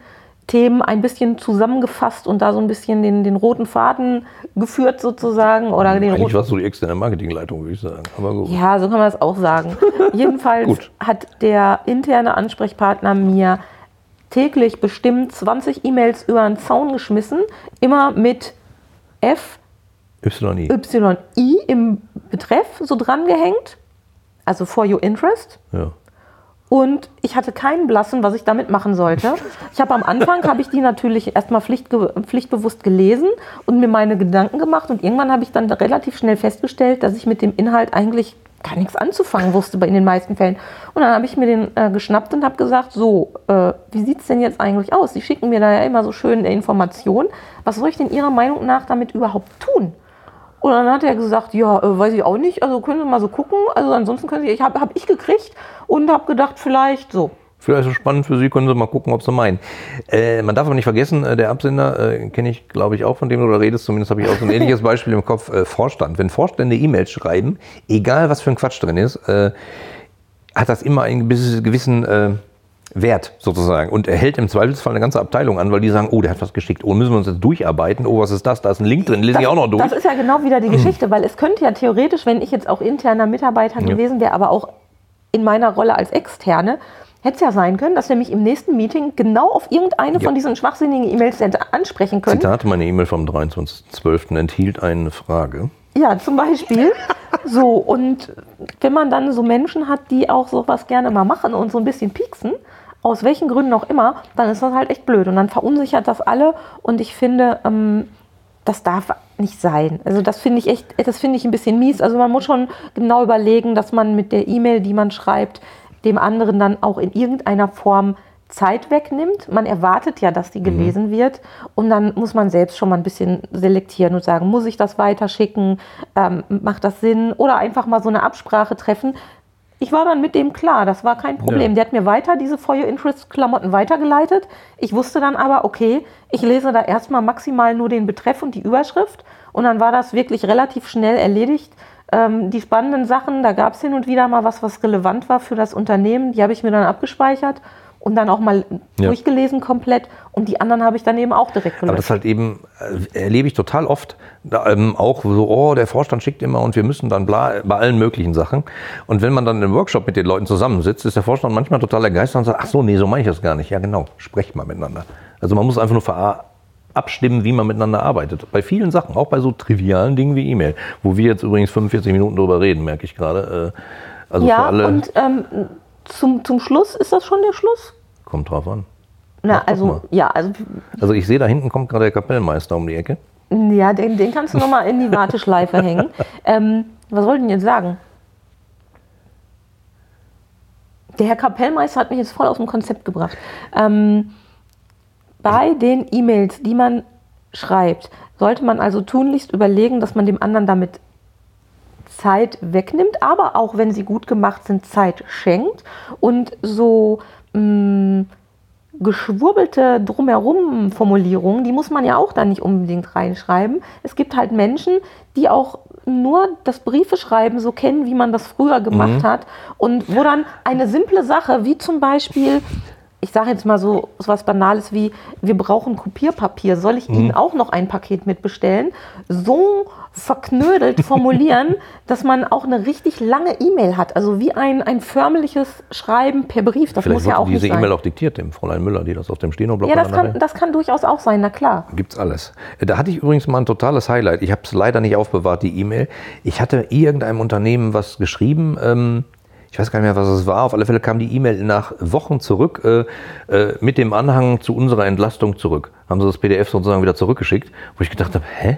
Themen ein bisschen zusammengefasst und da so ein bisschen den, den roten Faden geführt sozusagen. Oder den Eigentlich warst du die externe Marketingleitung, würde ich sagen. Aber gut. Ja, so kann man das auch sagen. Jedenfalls hat der interne Ansprechpartner mir täglich bestimmt 20 E-Mails über den Zaun geschmissen, immer mit F, YI. YI im Betreff so dran gehängt, also for your interest. Ja. Und ich hatte keinen Blassen, was ich damit machen sollte. Ich habe am Anfang habe ich die natürlich erstmal pflichtge pflichtbewusst gelesen und mir meine Gedanken gemacht und irgendwann habe ich dann relativ schnell festgestellt, dass ich mit dem Inhalt eigentlich gar nichts anzufangen wusste in den meisten Fällen. Und dann habe ich mir den äh, geschnappt und habe gesagt, so, äh, wie sieht es denn jetzt eigentlich aus? Sie schicken mir da ja immer so schöne Informationen. Was soll ich denn Ihrer Meinung nach damit überhaupt tun? Und dann hat er gesagt, ja, äh, weiß ich auch nicht, also können Sie mal so gucken. Also ansonsten können Sie, ich habe hab ich gekriegt und habe gedacht, vielleicht so. Vielleicht ist es spannend für Sie, können Sie mal gucken, ob Sie meinen. Äh, man darf aber nicht vergessen, äh, der Absender äh, kenne ich, glaube ich, auch, von dem du da redest. Zumindest habe ich auch so ein ähnliches Beispiel im Kopf. Äh, Vorstand. Wenn Vorstände E-Mails schreiben, egal was für ein Quatsch drin ist, äh, hat das immer einen gewissen, Wert sozusagen und er hält im Zweifelsfall eine ganze Abteilung an, weil die sagen, oh, der hat was geschickt, oh, müssen wir uns jetzt durcharbeiten, oh, was ist das, da ist ein Link drin, lese ich auch noch durch. Das ist ja genau wieder die Geschichte, weil es könnte ja theoretisch, wenn ich jetzt auch interner Mitarbeiter Ja. gewesen wäre, aber auch in meiner Rolle als Externe, hätte es ja sein können, dass wir mich im nächsten Meeting genau auf irgendeine Ja. von diesen schwachsinnigen E-Mails ansprechen können. Zitat, meine E-Mail vom 23.12. enthielt eine Frage. Ja, zum Beispiel. so, und wenn man dann so Menschen hat, die auch sowas gerne mal machen und so ein bisschen pieksen, aus welchen Gründen auch immer, dann ist das halt echt blöd. Und dann verunsichert das alle. Und ich finde, ähm, das darf nicht sein. Also das finde ich echt, das finde ich ein bisschen mies. Also man muss schon genau überlegen, dass man mit der E-Mail, die man schreibt, dem anderen dann auch in irgendeiner Form Zeit wegnimmt. Man erwartet ja, dass die gelesen wird. Und dann muss man selbst schon mal ein bisschen selektieren und sagen, muss ich das weiterschicken? Ähm, macht das Sinn? Oder einfach mal so eine Absprache treffen. Ich war dann mit dem klar, das war kein Problem. Ja. Der hat mir weiter diese Your Interest Klamotten weitergeleitet. Ich wusste dann aber, okay, ich lese da erstmal maximal nur den Betreff und die Überschrift. Und dann war das wirklich relativ schnell erledigt. Ähm, die spannenden Sachen, da gab es hin und wieder mal was, was relevant war für das Unternehmen. Die habe ich mir dann abgespeichert und dann auch mal Ja. durchgelesen komplett. Und die anderen habe ich dann eben auch direkt Aber gelöscht. das halt eben äh, erlebe ich total oft, da, ähm, auch so, oh, der Vorstand schickt immer und wir müssen dann bla, bei allen möglichen Sachen. Und wenn man dann im Workshop mit den Leuten zusammensitzt, ist der Vorstand manchmal total ergeistert und sagt, ach so, nee, so meine ich das gar nicht. Ja, genau, sprecht mal miteinander. Also man muss einfach nur ver abstimmen, wie man miteinander arbeitet. Bei vielen Sachen, auch bei so trivialen Dingen wie E-Mail, wo wir jetzt übrigens 45 Minuten drüber reden, merke ich gerade. Äh, also für ja, alle und ähm, zum, zum Schluss, ist das schon der Schluss? kommt drauf an. Na, Mach also, ja, also Also ich sehe, da hinten kommt gerade der Kapellmeister um die Ecke. Ja, den, den kannst du nochmal in die Warteschleife hängen. Ähm, was wollte ich denn jetzt sagen? Der Herr Kapellmeister hat mich jetzt voll aus dem Konzept gebracht. Ähm, bei den E-Mails, die man schreibt, sollte man also tunlichst überlegen, dass man dem anderen damit Zeit wegnimmt, aber auch wenn sie gut gemacht sind, Zeit schenkt und so mh, geschwurbelte drumherum Formulierungen, die muss man ja auch da nicht unbedingt reinschreiben. Es gibt halt Menschen, die auch nur das Briefeschreiben so kennen, wie man das früher gemacht hat und wo dann eine simple Sache, wie zum Beispiel, ich sage jetzt mal so, so was Banales wie, wir brauchen Kopierpapier, soll ich Ihnen auch noch ein Paket mitbestellen? So verknödelt formulieren, dass man auch eine richtig lange E-Mail hat, also wie ein, ein förmliches Schreiben per Brief, das Vielleicht muss ja auch diese. E-Mail auch diktiert, dem Fräulein Müller, die das auf dem Steno-Block Ja, das kann, das kann durchaus auch sein, na klar. Gibt's alles. Da hatte ich übrigens mal ein totales Highlight. Ich habe es leider nicht aufbewahrt, die E-Mail. Ich hatte irgendeinem Unternehmen was geschrieben. Ähm, ich weiß gar nicht mehr, was es war. Auf alle Fälle kam die E-Mail nach Wochen zurück äh, äh, mit dem Anhang zu unserer Entlastung zurück. Haben sie das PDF sozusagen wieder zurückgeschickt, wo ich gedacht habe, hä?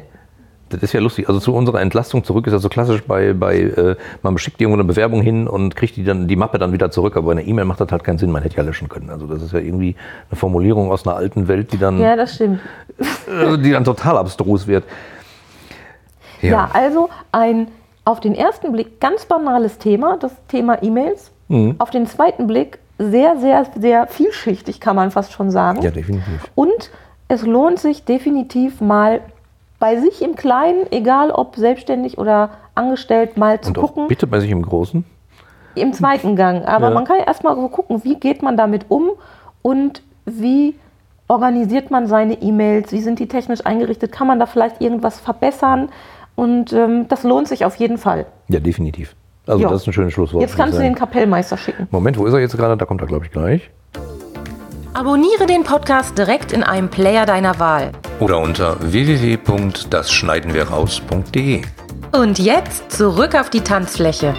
Das ist ja lustig. Also zu unserer Entlastung zurück ist ja so klassisch bei, bei äh, man schickt irgendwo eine Bewerbung hin und kriegt die dann die Mappe dann wieder zurück. Aber eine E-Mail macht das halt keinen Sinn. Man hätte ja löschen können. Also das ist ja irgendwie eine Formulierung aus einer alten Welt, die dann Ja, das stimmt. also die dann total abstrus wird. Ja, also ein auf den ersten Blick ganz banales Thema, das Thema E-Mails. Mhm. Auf den zweiten Blick sehr, sehr, sehr vielschichtig, kann man fast schon sagen. Ja, definitiv. Und es lohnt sich definitiv mal bei sich im Kleinen, egal ob selbstständig oder angestellt, mal zu Und gucken. bitte bei sich im Großen. Im zweiten Gang. Aber Ja. man kann ja erstmal so gucken, wie geht man damit um und wie organisiert man seine E-Mails, wie sind die technisch eingerichtet, kann man da vielleicht irgendwas verbessern und ähm, das lohnt sich auf jeden Fall. Ja, definitiv. Also Ja. das ist ein schönes Schlusswort. Jetzt kannst du den. Kapellmeister schicken. Moment, wo ist er jetzt gerade? Da kommt er, glaube ich, gleich. Abonniere den Podcast direkt in einem Player deiner Wahl. Oder unter www.dasschneidenwirraus.de. Und jetzt zurück auf die Tanzfläche.